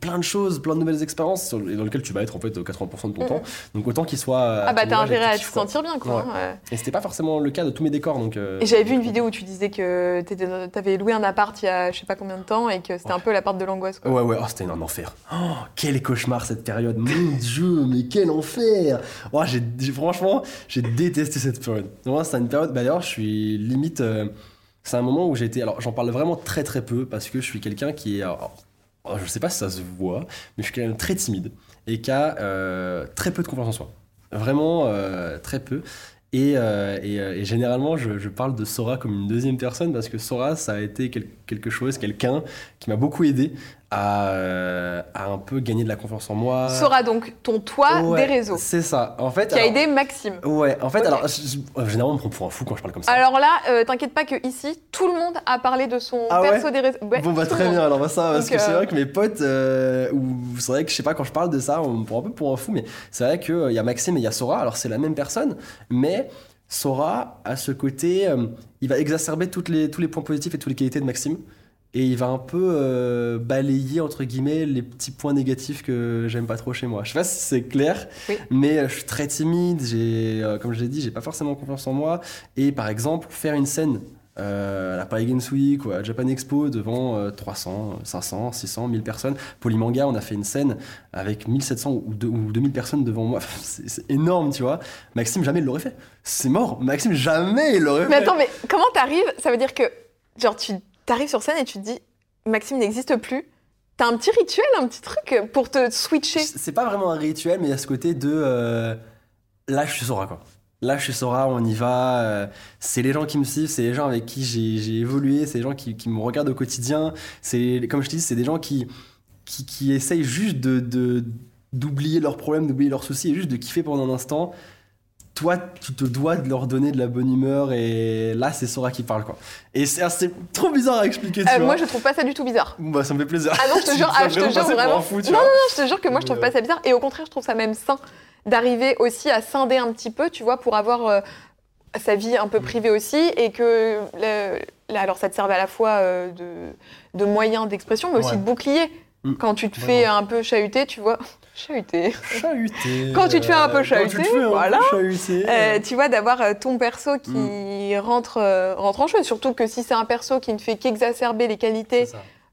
plein de choses, plein de nouvelles expériences et dans lequel tu vas être en fait 80% de ton Mhm. temps. Donc autant qu'il soit. Ah bah t'as intérêt à te sentir bien, quoi. Ouais. Hein, ouais. Et c'était pas forcément le cas de tous mes décors, donc. euh, Et j'avais vu une vidéo où tu disais que t'étais- t'avais loué un appart il y a je sais pas combien de temps et que c'était un peu l'appart de l'angoisse. Ouais, ouais, oh, c'était un enfer. Oh, quel cauchemar cette période. Mon [LAUGHS] Dieu, mais quel enfer. Oh, j'ai, j'ai- franchement, j'ai détesté cette période. Moi, c'est une période. Bah, d'ailleurs, je suis limite. euh, c'est un moment où j'étais. Alors, j'en parle vraiment très très peu parce que je suis quelqu'un qui est. alors, oh, je sais pas si ça se voit, mais je suis quelqu'un de très timide et qui a euh, très peu de confiance en soi. Vraiment euh, très peu. Et, euh, euh, et généralement, je, parle de Sora comme une deuxième personne parce que Sora, ça a été quel- quelque chose, quelqu'un qui m'a beaucoup aidé à, euh, à un peu gagner de la confiance en moi. Sera donc ton toit Ouais, des réseaux C'est ça. En fait, qui a aidé Maxime. Ouais, en fait, alors, généralement, on me prend pour un fou quand je parle comme ça. Alors là, euh, t'inquiète pas que ici, tout le monde a parlé de son Ah ouais perso des réseaux. Ouais, bon bah très bien alors bah, ça parce Donc, que c'est euh, vrai que mes potes euh, ou c'est vrai que je sais pas quand je parle de ça on me prend un peu pour un fou mais c'est vrai que euh, il y a Maxime et il y a Sora alors c'est la même personne mais Sora a ce côté il va exacerber toutes les tous les points positifs et toutes les qualités de Maxime et il va un peu euh, balayer entre guillemets les petits points négatifs que j'aime pas trop chez moi. Je sais pas si c'est clair, Oui. mais euh, je suis très timide. J'ai, euh, comme je l'ai dit, j'ai pas forcément confiance en moi. Et par exemple, faire une scène à la Paris Games Week ou à Japan Expo devant euh, 300, 500, 600, 1000 personnes. Polymanga, on a fait une scène avec 1700 ou, ou 2000 personnes devant moi. [LAUGHS] C'est énorme, tu vois. Maxime, jamais il l'aurait fait. C'est mort. Maxime, jamais il l'aurait Mais fait. attends, mais comment t'arrives? Ça veut dire que, genre, tu t'arrives sur scène et tu te dis, Maxime n'existe plus. T'as un petit rituel, un petit truc pour te switcher. C'est pas vraiment un rituel, mais il y a ce côté de là, je suis Sora quoi. Là, je suis Sora, on y va. euh, c'est les gens qui me suivent, c'est les gens avec qui j'ai évolué, c'est les gens qui, me regardent au quotidien. C'est comme je te dis, c'est des gens qui qui, qui essayent juste de- d'oublier leurs problèmes, d'oublier leurs soucis et juste de kiffer pendant un instant. Toi, tu te dois de leur donner de la bonne humeur et là, c'est Sora qui parle quoi. Et c'est trop bizarre à expliquer. Tu Euh, vois. moi, je trouve pas ça du tout bizarre. Bah, ça me fait plaisir. Ah non, je te [LAUGHS] jure, ah, je te vraiment jure vraiment. fou, non, non, non, je te jure que moi, je trouve pas ça bizarre. Et au contraire, je trouve ça même sain d'arriver aussi à scinder un petit peu, tu vois, pour avoir euh, sa vie un peu privée aussi. Et que, là, alors, ça te servait à la fois euh, de, de moyen d'expression, mais aussi Ouais. de bouclier. Mm. Quand tu te fais un peu chahuter, tu vois. Chahuter. Chahuté. [LAUGHS] Quand tu te fais un peu fais un peu voilà. chahuter, Euh, tu vois, d'avoir euh, ton perso qui Mm. rentre, euh, rentre en jeu. Surtout que si c'est un perso qui ne fait qu'exacerber les qualités,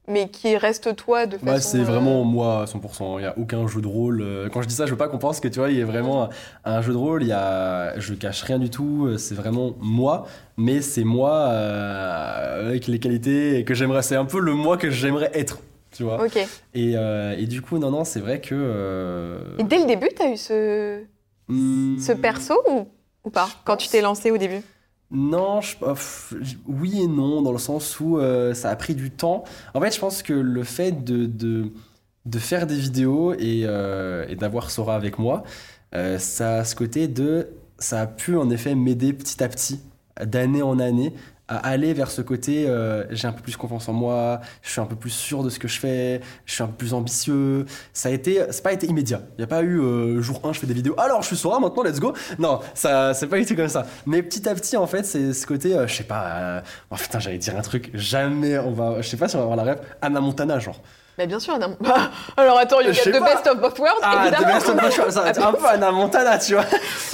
mais qui reste toi de façon. Bah, c'est euh, vraiment moi à 100%. Il n'y a aucun jeu de rôle. Quand je dis ça, je veux pas qu'on pense que tu vois, il y a vraiment un, jeu de rôle. Il y a, je cache rien du tout. C'est vraiment moi, mais c'est moi euh, avec les qualités que j'aimerais. C'est un peu le moi que j'aimerais être, tu vois. Ok. Et, euh, et du coup, non, non, c'est vrai que. euh, Et dès le début, t'as eu ce, hmm, ce perso ou, ou pas Quand tu t'es lancé au début? Non, je, oh, oui et non, dans le sens où euh, ça a pris du temps. En fait, je pense que le fait de, de, de faire des vidéos et, et d'avoir Sora avec moi, ça a ce côté de. Ça a pu en effet m'aider petit à petit, d'année en année, à aller vers ce côté euh, j'ai un peu plus confiance en moi, je suis un peu plus sûr de ce que je fais, je suis un peu plus ambitieux. Ça a été, c'est pas été immédiat. Il n'y a pas eu euh, jour 1, je fais des vidéos, alors je suis Sora, maintenant let's go. Non, ça, c'est pas été comme ça. Mais petit à petit, en fait, c'est ce côté, euh, je sais pas, euh, oh putain, j'allais dire un truc, jamais on va, je sais pas si on va avoir la rêve, Anna Montana, genre. Bah bien sûr. Bah, [LAUGHS] alors attends, you Je get sais the pas. best of both worlds, Ah, évidemment. The Best of Both Worlds, ça va être un peu Anna Montana, tu vois.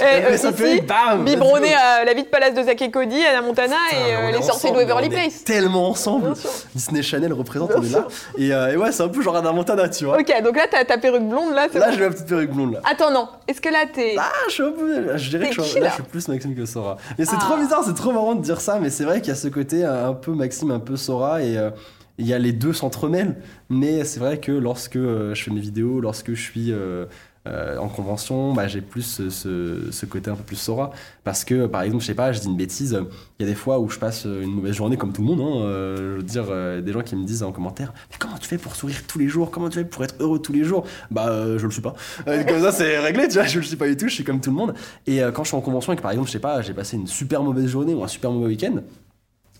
Et, euh, Mais ça fait, ici, bam, biberonné à la vie de palace de Zack et Cody, Anna Montana Putain, et euh, on est les sorciers de ensemble, Waverly on est Place. Tellement ensemble. Disney Channel représente, Bien on est là. Et, euh, et ouais, c'est un peu genre Anna Montana, tu vois. Ok, donc là, t'as ta perruque blonde, là, Là, j'ai ma petite perruque blonde, là. Attends, non. Est-ce que là, t'es... Ah, je suis un peu. Je dirais que je suis, là, je suis plus Maxime que Sora. Mais c'est Ah. trop bizarre, c'est trop marrant de dire ça, mais c'est vrai qu'il y a ce côté un un peu Maxime, un peu Sora, et euh, il y a les deux s'entremêlent. Mais c'est vrai que lorsque euh, je fais mes vidéos, lorsque je suis. euh, euh, en convention, bah, j'ai plus ce, ce- ce côté un peu plus Sora. Parce que, par exemple, je sais pas, je dis une bêtise, il y a des fois où je passe une mauvaise journée comme tout le monde. Hein, euh, je veux dire, euh, des gens qui me disent en commentaire Mais comment tu fais pour sourire tous les jours? Comment tu fais pour être heureux tous les jours Bah, je le suis pas. [LAUGHS] Comme ça, c'est réglé, tu vois, je le suis pas du tout, je suis comme tout le monde. Et quand je suis en convention et que, par exemple, je sais pas, j'ai passé une super mauvaise journée ou un super mauvais week-end,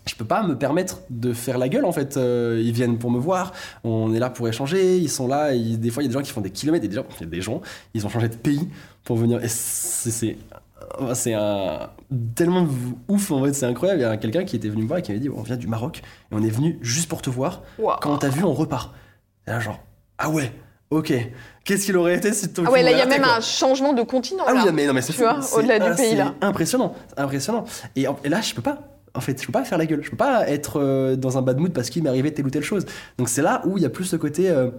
je peux pas me permettre de faire la gueule en fait. Euh, ils viennent pour me voir, on est là pour échanger, ils sont là. des fois, il y a des gens qui font des kilomètres et des gens, il y a des gens, ils ont changé de pays pour venir. C'est- c'est c'est un tellement ouf en fait, c'est incroyable. Il y a quelqu'un qui était venu me voir et qui m'avait dit on vient du Maroc et on est venu juste pour te voir. Quand on t'a vu, on repart. Et là, genre ah ouais, ok. Qu'est-ce qu'il aurait été si tu Ah ouais, là, il y a même un changement de continent, ah là. oui, mais non, mais c'est au-delà du ah, pays, là. Impressionnant, impressionnant. Et, et là, je peux pas. En fait, je peux pas faire la gueule. Je peux pas être euh, dans un bad mood parce qu'il m'est arrivé telle ou telle chose. Donc c'est là où il y a plus ce côté. euh,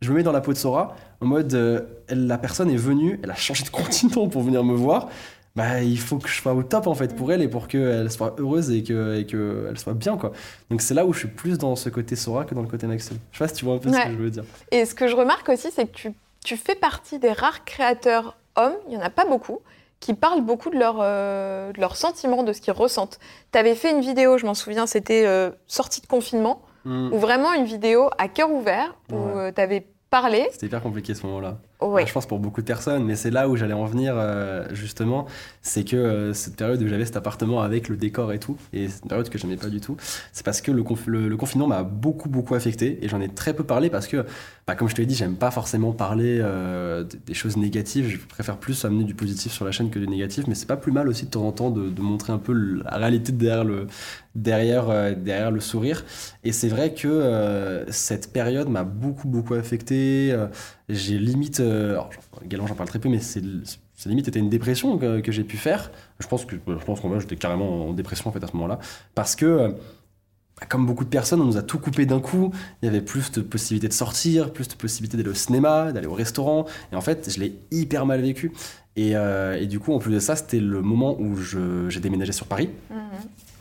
je me mets dans la peau de Sora, en mode euh, elle- la personne est venue, elle a changé de [LAUGHS] continent pour venir me voir. Bah, il faut que je sois au top en fait pour elle et pour qu'elle soit heureuse et que et que elle soit bien quoi. Donc c'est là où je suis plus dans ce côté Sora que dans le côté Maxime. Je sais pas si tu vois un peu ce que je veux dire. Et ce que je remarque aussi, c'est que tu, tu fais partie des rares créateurs hommes, il n'y en a pas beaucoup, qui parlent beaucoup de, euh, de leurs sentiments, de ce qu'ils ressentent. Tu avais fait une vidéo, je m'en souviens, c'était euh, sortie de confinement, Hmm. ou vraiment une vidéo à cœur ouvert, où Ouais. tu avais parlé. C'était hyper compliqué ce moment-là. Ouais. Je pense pour beaucoup de personnes, mais c'est là où j'allais en venir euh, justement. C'est que euh, cette période où j'avais cet appartement avec le décor et tout, et cette période que j'aimais pas du tout, c'est parce que le, conf- le- le confinement m'a beaucoup beaucoup affecté et j'en ai très peu parlé parce que, bah, comme je te l'ai dit, j'aime pas forcément parler euh, des choses négatives. Je préfère plus amener du positif sur la chaîne que du négatif, mais c'est pas plus mal aussi de temps en temps de, de montrer un peu la réalité derrière le derrière euh, derrière le sourire. Et c'est vrai que euh, cette période m'a beaucoup beaucoup affecté. euh, j'ai limite, euh, alors, également j'en parle très peu, mais c'est limite été une dépression que, j'ai pu faire. Je pense que je pense qu'en j'étais carrément en dépression en fait à ce moment-là, parce que euh, comme beaucoup de personnes, on nous a tout coupé d'un coup. Il y avait plus de possibilités de sortir, plus de possibilités d'aller au cinéma, d'aller au restaurant. Et en fait, je l'ai hyper mal vécu. Et, euh, et du coup, en plus de ça, c'était le moment où j'ai déménagé sur Paris. Mhm.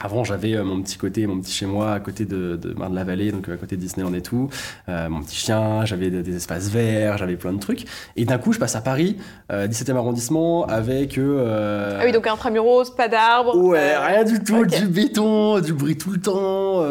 Avant, j'avais euh, mon petit côté, mon petit chez moi à côté de, de Marne-la-Vallée, donc euh, à côté de Disneyland et tout. Euh, mon petit chien, j'avais des, des espaces verts, j'avais plein de trucs. Et d'un coup, je passe à Paris, euh, 17e arrondissement, avec. euh, Ah oui, donc intramuros, pas d'arbres. Ouais, rien du tout, du béton, du bruit tout le temps.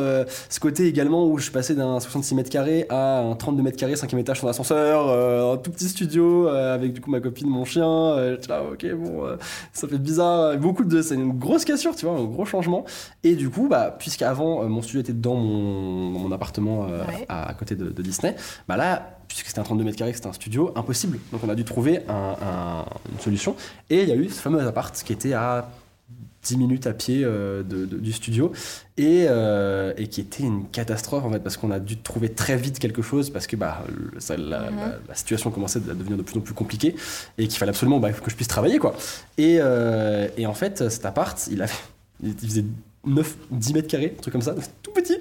ce côté également où je suis passé d'un 66 mètres carrés à un 32 mètres carrés, cinquième étage sans ascenseur, un tout petit studio avec du coup ma copine, mon chien. Euh, j'étais là, ok, bon, euh, ça fait bizarre. Beaucoup de, c'est une grosse cassure, tu vois, un gros changement. Et du coup, bah, puisqu'avant euh, mon studio était dans mon, appartement euh, Ouais. à, à côté de, de Disney, bah là, puisque c'était un 32 mètres carrés, c'était un studio, impossible. Donc on a dû trouver un- un- une solution. Et il y a eu ce fameux appart qui était à 10 minutes à pied euh, de- de- du studio et, euh, et qui était une catastrophe en fait parce qu'on a dû trouver très vite quelque chose parce que bah, le- ça- la, Mhm. la- la situation commençait à devenir de plus en plus compliquée et qu'il fallait absolument bah, que je puisse travailler quoi. Et, euh, et en fait cet appart il avait il faisait 9, 10 mètres carrés, un truc comme ça, [LAUGHS] tout petit.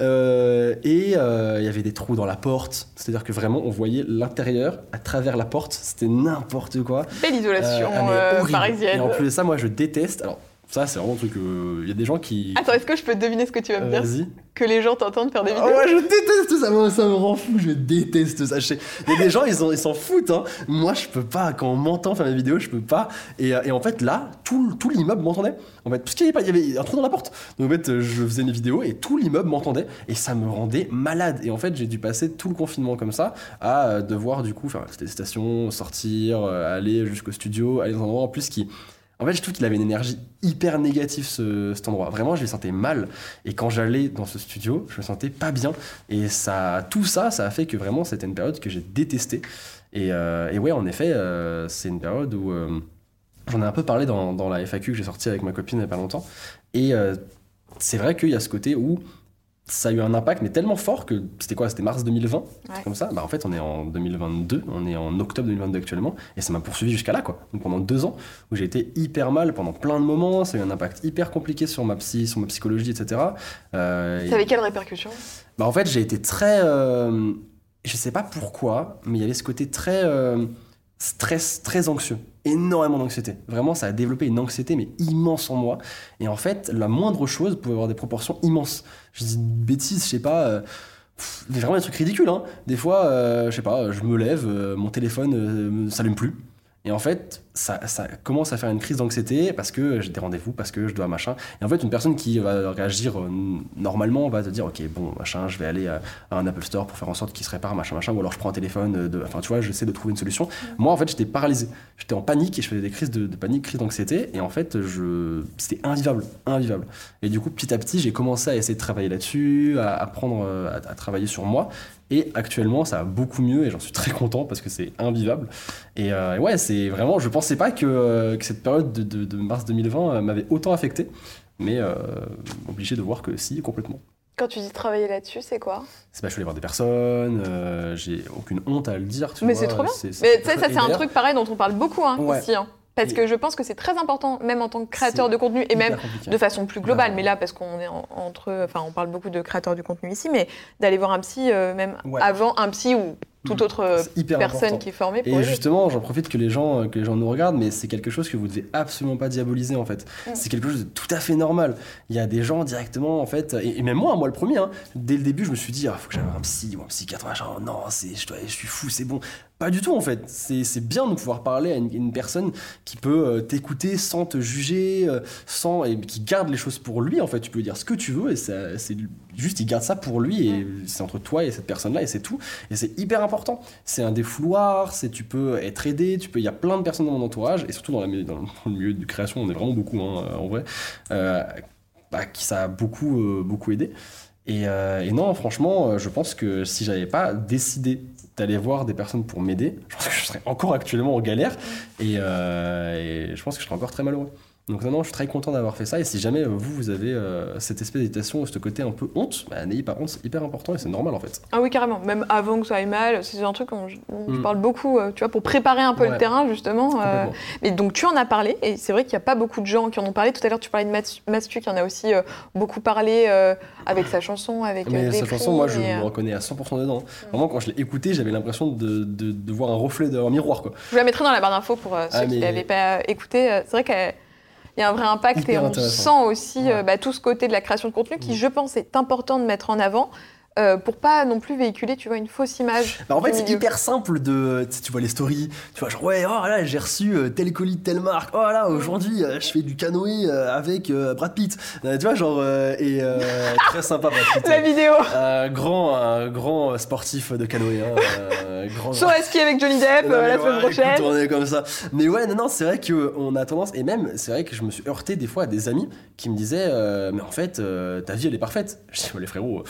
Euh, et euh, il y avait des trous dans la porte, c'est-à-dire que vraiment on voyait l'intérieur à travers la porte, c'était n'importe quoi. Belle isolation Euh, ah, parisienne. Et en plus de ça, moi je déteste. Alors, ça, c'est vraiment un truc. euh, Il y a des gens qui. Attends, est-ce que je peux deviner ce que tu vas me Euh, dire Vas-y. Que les gens t'entendent faire des Ah vidéos ouais, je déteste ça, moi, ça me rend fou, je déteste ça. Il y a des gens, ils s'en ils s'en foutent. Hein. Moi, je peux pas. Quand on m'entend faire mes vidéos, je peux pas. Et, euh, et en fait, là, tout, tout l'immeuble m'entendait. En fait, parce qu'il y avait, pas- il y avait un trou dans la porte. Donc en fait, euh, je faisais mes vidéos et tout l'immeuble m'entendait. Et ça me rendait malade. Et en fait, j'ai dû passer tout le confinement comme ça à euh, devoir, du coup, faire des stations, sortir, euh, aller jusqu'au studio, aller dans un endroit en plus qui. En fait, je trouve qu'il avait une énergie hyper négative, ce, cet endroit. Vraiment, je le sentais mal. Et quand j'allais dans ce studio, je me sentais pas bien. Et ça, tout ça, ça a fait que vraiment, c'était une période que j'ai détestée. Et, euh, ouais, en effet, euh, c'est une période où euh, j'en ai un peu parlé dans, dans la FAQ que j'ai sortie avec ma copine il n'y a pas longtemps. Et c'est vrai qu'il y a ce côté où ça a eu un impact, mais tellement fort que c'était quoi C'était mars 2020, Ouais. comme ça. Bah, en fait, on est en 2022, on est en octobre 2022 actuellement, et ça m'a poursuivi jusqu'à là, quoi. Donc pendant deux ans, où j'ai été hyper mal pendant plein de moments, ça a eu un impact hyper compliqué sur ma psy, sur ma psychologie, etc. Euh, et- Ça avait quelles répercussions bah, en fait, j'ai été très. euh, je sais pas pourquoi, mais il y avait ce côté très. euh, stress, très anxieux. Énormément d'anxiété. Vraiment, ça a développé une anxiété, mais immense en moi. Et en fait, la moindre chose pouvait avoir des proportions immenses. Je dis une bêtise, je sais pas. euh, vraiment des trucs ridicules. Hein. Des fois, euh, je sais pas, je me lève, euh, mon téléphone me- s'allume plus. Et en fait, ça, ça commence à faire une crise d'anxiété parce que j'ai des rendez-vous, parce que je dois machin. Et en fait, une personne qui va réagir euh, normalement va te dire Ok, bon, machin, je vais aller à, un Apple Store pour faire en sorte qu'il se répare, machin, machin. Ou alors je prends un téléphone. De... Enfin, tu vois, j'essaie de trouver une solution. Moi, en fait, j'étais paralysé. J'étais en panique et je faisais des crises de, de panique, crises d'anxiété. Et en fait, je... c'était invivable. Invivable. Et du coup, petit à petit, j'ai commencé à essayer de travailler là-dessus, à apprendre euh, à, à travailler sur moi. Et actuellement, ça va beaucoup mieux et j'en suis très content parce que c'est invivable. Et euh, ouais, c'est vraiment, je pensais pas que, euh, que cette période de, de- de mars 2020 euh, m'avait autant affecté, mais euh, obligé de voir que si, complètement. Quand tu dis travailler là-dessus, c'est quoi? C'est pas, je suis allé voir des personnes, euh, j'ai aucune honte à le dire. tu Mais c'est trop bien. Mais tu sais, ça c'est un truc pareil dont on parle beaucoup hein, Ouais. ici. hein. Parce Et- que je pense que c'est très important, même en tant que créateur de contenu et même compliqué. de façon plus globale. Ouais. Mais là, parce qu'on est en- entre, enfin, on parle beaucoup de créateurs de contenu ici, mais d'aller voir un psy, euh, même Ouais. avant un psy ou toute Mhm. autre euh, hyper personne important. qui est formée pour Et aider. justement, j'en profite que les gens euh, que les gens nous regardent, mais c'est quelque chose que vous devez absolument pas diaboliser en fait. Mm. C'est quelque chose de tout à fait normal. Il y a des gens directement en fait, et, et même moi, moi le premier, hein, dès le début, je me suis dit, il faut que j'aille voir un psy ou un psychiatre, machin. Non, c'est, je suis fou, c'est bon. Pas du tout en fait. C'est, bien de pouvoir parler à une, une personne qui peut euh, t'écouter sans te juger, euh, sans et qui garde les choses pour lui en fait. Tu peux lui dire ce que tu veux et c'est juste il garde ça pour lui et c'est entre toi et cette personne là et c'est tout. Et c'est hyper important. C'est un défouloir, c'est tu peux être aidé, tu peux. Il y a plein de personnes dans mon entourage et surtout dans, la, dans le milieu de création, on est vraiment beaucoup hein, en vrai, euh, bah, qui ça a beaucoup euh, beaucoup aidé. Et, euh, et non, franchement, euh, je pense que si j'avais pas décidé d'aller voir des personnes pour m'aider, je pense que je serais encore actuellement en galère et, euh, et je pense que je serais encore très malheureux. Donc non, non, je suis très content d'avoir fait ça. Et si jamais euh, vous, vous avez euh, cette espèce d'hésitation ou ce côté un peu honte, bah, n'ayez pas honte, c'est hyper important et c'est normal en fait. Ah oui, carrément. Même avant que ça aille mal, c'est un truc dont je, Mm. parle beaucoup, euh, tu vois, pour préparer un peu le terrain, justement. euh. Mais donc tu en as parlé, et c'est vrai qu'il n'y a pas beaucoup de gens qui en ont parlé. Tout à l'heure, tu parlais de Mas- Mastu, qui en a aussi euh, beaucoup parlé avec sa chanson, avec Mais prix, chanson, moi, je me reconnais à 100% dedans. Vraiment, quand je l'ai écoutée, j'avais l'impression de, de, de voir un reflet d'un miroir, quoi. Je vous la mettrai dans la barre d'infos pour euh, ceux Ah, qui mais- n'avaient pas écouté. Euh, C'est vrai qu'il y a un vrai impact Hyper et on sent aussi euh, bah, tout ce côté de la création de contenu qui, Mm. je pense, est important de mettre en avant. Euh, pour pas non plus véhiculer, tu vois, une fausse image. Bah, en fait, c'est milieu. hyper simple de. Tu, sais, tu vois les stories, tu vois, genre, ouais, oh là, j'ai reçu euh, tel colis de telle marque, oh là, aujourd'hui, euh, je fais du canoë euh, avec euh, Brad Pitt. Euh, tu vois, genre, euh, et euh, très sympa, Brad Pitt. [LAUGHS] La vidéo. Un grand, un grand sportif de canoë. Hein, euh, grand, Sur ski avec Johnny Depp Non, euh, la semaine ouais, prochaine. on est comme ça. Mais ouais, non, non, c'est vrai qu'on a tendance, et même, c'est vrai que je me suis heurté des fois à des amis qui me disaient, euh, mais en fait, euh, ta vie, elle est parfaite. Je dis, les frérots, euh,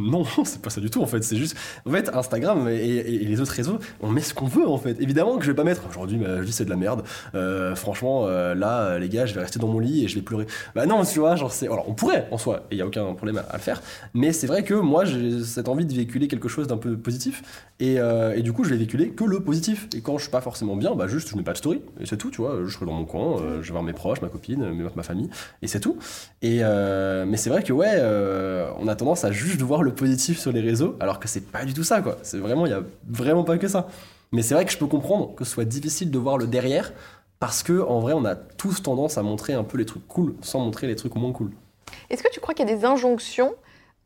non, c'est pas ça du tout en fait. C'est juste, en fait, Instagram et, les autres réseaux, on met ce qu'on veut en fait. Évidemment que je vais pas mettre aujourd'hui ma vie c'est de la merde. Euh, franchement, euh, là, les gars, je vais rester dans mon lit et je vais pleurer. Bah non, tu vois, genre c'est. Alors on pourrait en soi, et il y a aucun problème à, le faire. Mais c'est vrai que moi, j'ai cette envie de véhiculer quelque chose d'un peu positif. Et, euh, et du coup, je vais véhiculer que le positif. Et quand je suis pas forcément bien, bah juste je mets pas de story. Et c'est tout, tu vois. Je serai dans mon coin, je vais voir mes proches, ma copine, ma famille, et c'est tout. Et mais c'est vrai que ouais, on a tendance à juste voir le positif sur les réseaux, alors que c'est pas du tout ça, quoi. C'est vraiment, il y a vraiment pas que ça. Mais c'est vrai que je peux comprendre que ce soit difficile de voir le derrière, parce que en vrai, on a tous tendance à montrer un peu les trucs cool, sans montrer les trucs moins cool. Est-ce que tu crois qu'il y a des injonctions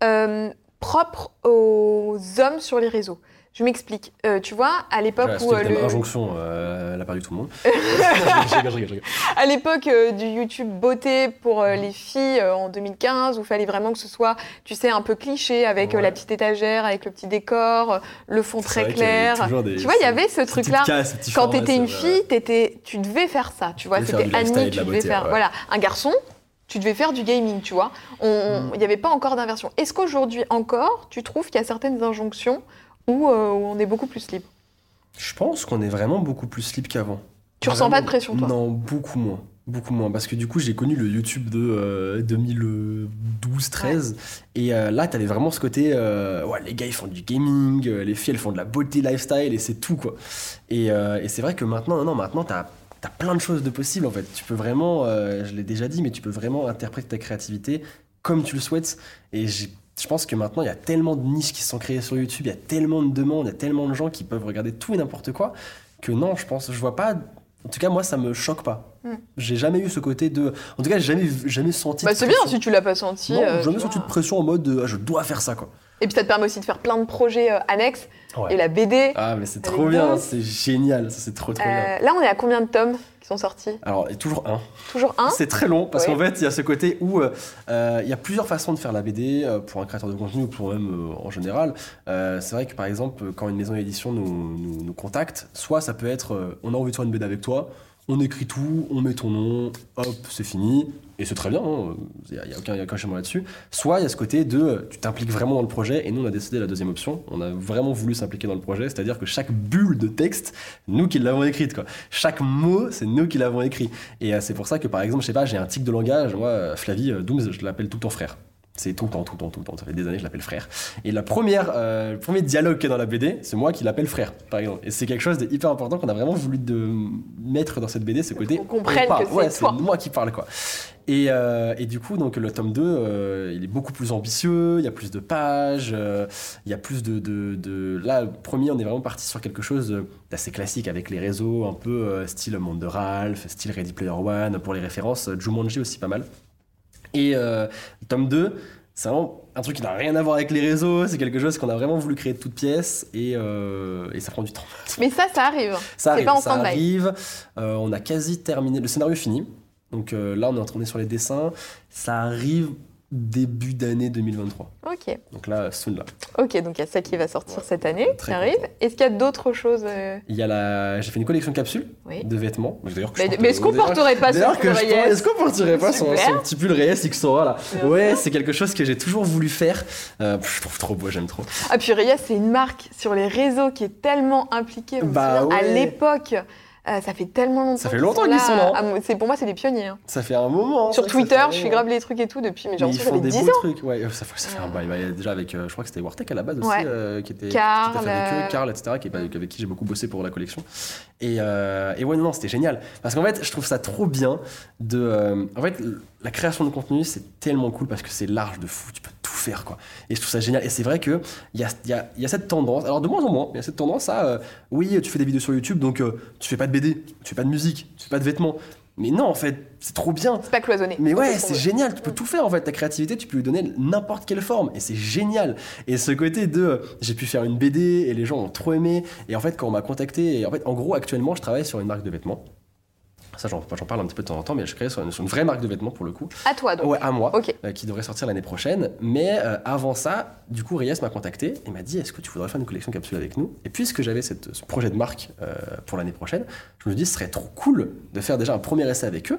euh, propres aux hommes sur les réseaux? Je m'explique. Euh, tu vois, à l'époque Voilà, où c'était euh, le injonction, euh, elle a perdu tout le monde. [LAUGHS] je rigole, je rigole, je rigole. à l'époque euh, du YouTube beauté pour euh, les filles en 2015, où il fallait vraiment que ce soit, tu sais, un peu cliché avec Ouais. la petite étagère, avec le petit décor, le fond très clair. des- Tu vois, il y avait ce truc-là. Quand formes, t'étais une fille, tu devais faire ça, tu vois. C'était Annie, tu devais faire. ouais. Voilà, un garçon, tu devais faire du gaming, tu vois. Mm. Il n'y avait pas encore d'inversion. Est-ce qu'aujourd'hui encore, tu trouves qu'il y a certaines injonctions où, euh, où on est beaucoup plus libre Je pense qu'on est vraiment beaucoup plus libre qu'avant. Tu ressens pas de pression, toi Non, beaucoup moins. Beaucoup moins. Parce que du coup, j'ai connu le YouTube de euh, 2012-13. Et euh, là, t'avais vraiment ce côté. euh, ouais, les gars, ils font du gaming. euh, les filles, elles font de la beauté lifestyle. Et c'est tout, quoi. Et, euh, et c'est vrai que maintenant, non, non, maintenant, t'as. T'as plein de choses de possibles en fait. Tu peux vraiment, euh, je l'ai déjà dit, mais tu peux vraiment interpréter ta créativité comme tu le souhaites. Et j'ai- je pense que maintenant, il y a tellement de niches qui se sont créées sur YouTube, il y a tellement de demandes, il y a tellement de gens qui peuvent regarder tout et n'importe quoi, que non, je pense, je vois pas. En tout cas, moi, ça me choque pas. Hmm. J'ai jamais eu ce côté de. En tout cas, j'ai jamais, jamais senti. Bah, c'est bien si tu l'as pas senti. Non, euh, jamais senti de pression en mode de, ah, je dois faire ça, quoi. Et puis ça te permet aussi de faire plein de projets euh, annexes. Ouais. Et la BD. Ah, mais c'est trop bien, c'est génial, ça c'est trop trop bien. Euh, là, on est à combien de tomes qui sont sortis? Alors, et toujours un. Toujours un? C'est très long parce Ouais. qu'en fait, il y a ce côté où euh, euh, il y a plusieurs façons de faire la BD pour un créateur de contenu ou pour même euh, en général. Euh, c'est vrai que par exemple, quand une maison d'édition nous, nous, nous contacte, soit ça peut être euh, on a envie de faire une BD avec toi, on écrit tout, on met ton nom, hop, c'est fini. Et c'est très bien, hein, il n'y a, aucun, changement là-dessus. Soit il y a ce côté de tu t'impliques vraiment dans le projet, et nous on a décidé la deuxième option. On a vraiment voulu s'impliquer dans le projet, c'est-à-dire que chaque bulle de texte, nous qui l'avons écrite. Quoi. Chaque mot, c'est nous qui l'avons écrit. Et euh, c'est pour ça que par exemple, je sais pas, j'ai un tic de langage. Moi, euh, Flavie euh, Dooms, je l'appelle tout le temps frère. C'est tout le temps, tout le temps, tout le temps. Ça fait des années que je l'appelle frère. Et la première, euh, le premier dialogue qui est dans la BD, c'est moi qui l'appelle frère, par exemple. Et c'est quelque chose d'hyper important qu'on a vraiment voulu de mettre dans cette BD, ce côté. Comprenne on parle. que c'est ouais, toi. moi qui parle, quoi. Et, euh, et du coup, donc le tome 2, euh, il est beaucoup plus ambitieux, il y a plus de pages, euh, il y a plus de, de, de- Là, le premier, on est vraiment parti sur quelque chose d'assez classique avec les réseaux, un peu style Monde de Ralph, style Ready Player One, pour les références, Jumanji aussi pas mal. Et euh, tome 2, c'est vraiment un truc qui n'a rien à voir avec les réseaux, c'est quelque chose qu'on a vraiment voulu créer de toutes pièces et, euh, et ça prend du temps. [LAUGHS] Mais ça, ça arrive. Ça arrive, pas en ça arrive. Euh, on a quasi terminé, le scénario est fini. Donc euh, là, on est en train de sur les dessins. Ça arrive début d'année 2023. Ok. Donc là, soon là. Ok, donc il y a ça qui va sortir Ouais, cette année, qui arrive. Est-ce qu'il y a d'autres choses euh, Il y a la, j'ai fait une collection capsule Oui. de vêtements. D'ailleurs, Mais, est-ce qu'on porterait pas Reyes porte- est-ce qu'on porterait pas son, son petit pull Reyes Xora là Bien Ouais, c'est quelque chose que j'ai toujours voulu faire. Euh, je trouve trop beau, j'aime trop. Ah, puis Reyes, c'est une marque sur les réseaux qui est tellement impliquée. Bah À l'époque, euh, ça fait tellement longtemps. Ça fait longtemps qu'ils là. sont là. Ah, pour moi, c'est des pionniers. hein. Ça fait un moment. hein, Sur Twitter, je moment. grave les trucs et tout depuis, mais j'ai Mais ils font des ça fait beaux 10 ans. trucs, ouais, ça, fait- ça fait un bail. Bah, déjà avec, euh, je crois que c'était Wartech à la base aussi, Ouais. euh, qui était Karl, qui avec euh, eux, Karl, etc., qui avec qui j'ai beaucoup bossé pour la collection. Et, euh, et ouais, non, non, c'était génial. Parce qu'en fait, je trouve ça trop bien de. euh, en fait, la création de contenu, c'est tellement cool parce que c'est large de fou, tu peux faire, quoi. Et je trouve ça génial. Et c'est vrai qu'il y a, y, a, il y a cette tendance, alors de moins en moins, il y a cette tendance à. euh, oui, tu fais des vidéos sur YouTube, donc euh, tu fais pas de BD, tu fais pas de musique, tu fais pas de vêtements. Mais non, en fait, c'est trop bien. C'est pas cloisonné. Mais ouais, c'est génial, tu peux tout faire en fait. Ta créativité, tu peux lui donner n'importe quelle forme et c'est génial. Et ce côté de euh, j'ai pu faire une BD et les gens ont trop aimé. Et en fait, quand on m'a contacté, et en fait, en gros, actuellement, je travaille sur une marque de vêtements Ça, j'en parle un petit peu de temps en temps, mais je crée sur une, sur une vraie marque de vêtements pour le coup. À toi donc. Ouais, à moi, Ok. euh, qui devrait sortir l'année prochaine. Mais euh, avant ça, du coup, Reyes m'a contacté et m'a dit Est-ce que tu voudrais faire une collection capsule avec nous? Et puisque j'avais ce projet de marque euh, pour l'année prochaine, je me dis Ce serait trop cool de faire déjà un premier essai avec eux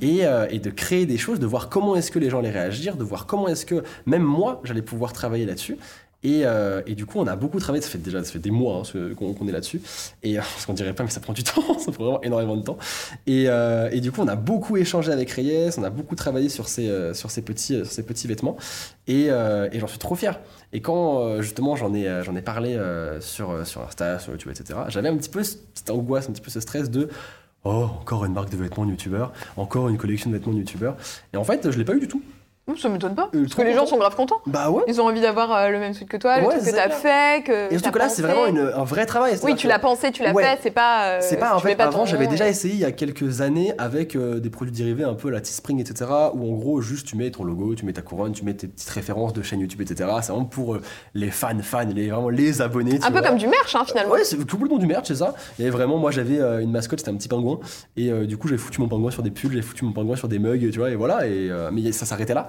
et, euh, et de créer des choses, de voir comment est-ce que les gens allaient réagir, de voir comment est-ce que même moi, j'allais pouvoir travailler là-dessus. Et, euh, et du coup, on a beaucoup travaillé, ça fait déjà ça fait des mois hein, qu'on est là-dessus. Et euh, parce qu'on dirait pas, mais ça prend du [LAUGHS] temps, ça prend vraiment énormément de temps. Et, euh, et du coup, on a beaucoup échangé avec Reyes, on a beaucoup travaillé sur ces, sur ces, petits, sur ces petits vêtements. Et, j'en suis trop fier. Et quand justement j'en ai, ai parlé sur, sur Insta, sur YouTube, etc., j'avais un petit peu cette angoisse, un petit peu ce stress de Oh, encore une marque de vêtements youtubeur, encore une collection de vêtements youtubeur. Et en fait, je l'ai pas eu du tout. Ouh, Ça m'étonne pas. Euh, Parce que les gens sont grave contents. Bah ouais. Ils ont envie d'avoir euh, le même suite que toi, le Ouais, truc que t'as fait, que. Et surtout que là, c'est vraiment une- un vrai travail. Oui, tu l'as pensé, tu l'as Ouais. fait, c'est pas. euh, C'est pas en fait pas avant j'avais déjà essayé il y a quelques années avec euh, des produits dérivés un peu la Teespring etc où en gros juste tu mets ton logo tu mets ta couronne tu mets tes petites références de chaîne YouTube etc c'est vraiment pour les fans fans les vraiment les abonnés Un peu vois. comme du merch, hein, finalement. Ouais, c'est complètement du merch, c'est ça. Et vraiment, moi, j'avais une mascotte, c'était un petit pingouin. Et du coup, j'ai foutu mon pingouin sur des pulls, j'ai foutu mon pingouin sur des mugs, tu vois, et voilà. Et, mais ça s'arrêtait là.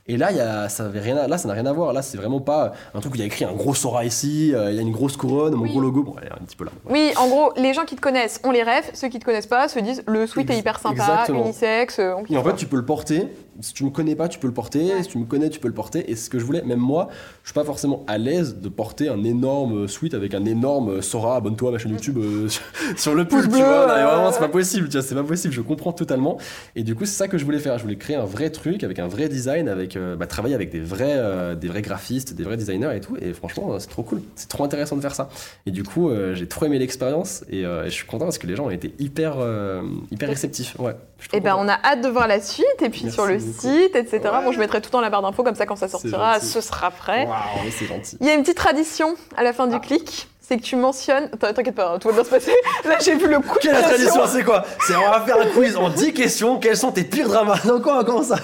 Et là, il y a, ça avait rien à- là, ça n'a rien à voir. Là, c'est vraiment pas un truc où il y a écrit un gros Sora ici, euh, il y a une grosse couronne, mon Oui. gros logo. Bon, elle est un petit peu là. Oui, en gros, les gens qui te connaissent, on les rêve. Ceux qui te connaissent pas se disent le sweat est hyper sympa, exactement. unisexe. euh, on Et en fait, tu peux le porter. Si tu me connais pas, tu peux le porter. Si tu me connais, tu peux le porter. Et ce que je voulais, même moi, je suis pas forcément à l'aise de porter un énorme suite avec un énorme Sora, abonne-toi à ma chaîne YouTube euh, [LAUGHS] sur- le Pouce tu vois. Non, euh. vraiment, c'est pas possible, tu vois, c'est pas possible. Je comprends totalement. Et du coup, c'est ça que je voulais faire. Je voulais créer un vrai truc avec un vrai design, avec euh, bah, travailler avec des vrais, euh, des vrais graphistes, des vrais designers et tout. Et franchement, c'est trop cool. C'est trop intéressant de faire ça. Et du coup, euh, j'ai trop aimé l'expérience et, euh, et je suis content parce que les gens ont été hyper, hyper réceptifs. Ouais. trop Eh ben, on a hâte de voir la suite, et puis Merci sur le beaucoup. site, etc. Ouais. Bon, je mettrai tout dans la barre d'infos, comme ça, quand ça sortira, ce sera prêt. Waouh, mais c'est gentil. Il y a une petite tradition à la fin du Ah. clic, c'est que tu mentionnes. Attends, T'inquiète pas, hein, tout va bien se passer. [LAUGHS] Là, j'ai vu le coup de Quelle tradition, c'est quoi? C'est on va faire un quiz en 10 questions. Quels sont tes pires dramas? Non, quoi, comment ça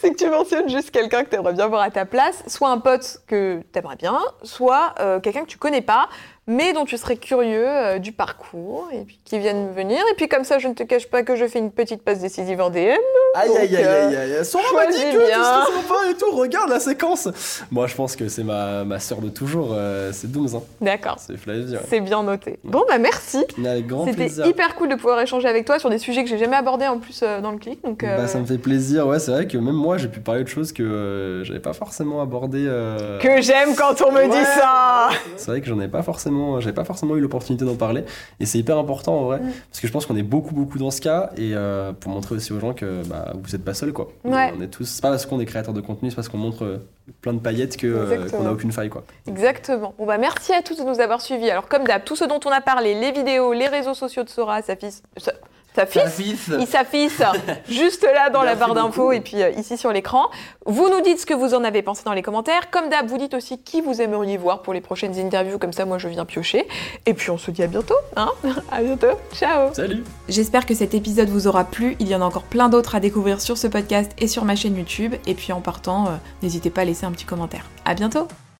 C'est que tu mentionnes juste quelqu'un que tu aimerais bien voir à ta place, soit un pote que tu aimerais bien, soit euh, quelqu'un que tu connais pas, mais dont tu serais curieux euh, du parcours, et puis qui vienne venir. Et puis comme ça, je ne te cache pas que je fais une petite passe décisive en DM. Aïe, Donc, aïe, aïe, euh, aïe, aïe. Son choisis que bien. tout ce sympa et tout. Regarde la séquence. Moi, je pense que c'est ma, ma soeur de toujours. euh, c'est Dooms. Hein. D'accord, C'est Flavie. ouais. c'est bien noté. Bon, bah merci. Avec grand C'était plaisir. hyper cool de pouvoir échanger avec toi sur des sujets que j'ai jamais abordés en plus euh, dans le clic. Donc, euh, Bah, ça me fait plaisir. Ouais, c'est vrai que même moi, j'ai pu parler de choses que euh, j'avais pas forcément abordées. euh, que j'aime quand on me Ouais. dit ça. C'est vrai que j'en ai pas forcément, j'avais pas forcément eu l'opportunité d'en parler, et c'est hyper important en vrai, parce que je pense qu'on est beaucoup beaucoup dans ce cas, et euh, pour montrer aussi aux gens que bah, vous êtes pas seuls quoi. Ouais. On est tous, c'est pas parce qu'on est créateur de contenu, c'est parce qu'on montre euh, plein de paillettes euh, qu'on a aucune faille quoi. Exactement. Bon bah merci à tous de nous avoir suivis. Alors comme d'hab, tout ce dont on a parlé, les vidéos, les réseaux sociaux de Sora, sa fils, sa, sa fils, il s'affiche juste là dans la barre d'infos et puis euh, ici sur l'écran. Vous nous dites ce que vous en avez pensé dans les commentaires. Comme d'hab, vous dites aussi qui vous aimeriez voir pour les prochaines interviews. Comme ça, moi, je viens piocher. Et puis on se dit à bientôt. Hein [LAUGHS] à bientôt. Ciao. Salut. J'espère que cet épisode vous aura plu. Il y en a encore plein d'autres à découvrir sur ce podcast et sur ma chaîne YouTube. Et puis en partant, euh, n'hésitez pas à laisser un petit commentaire. À bientôt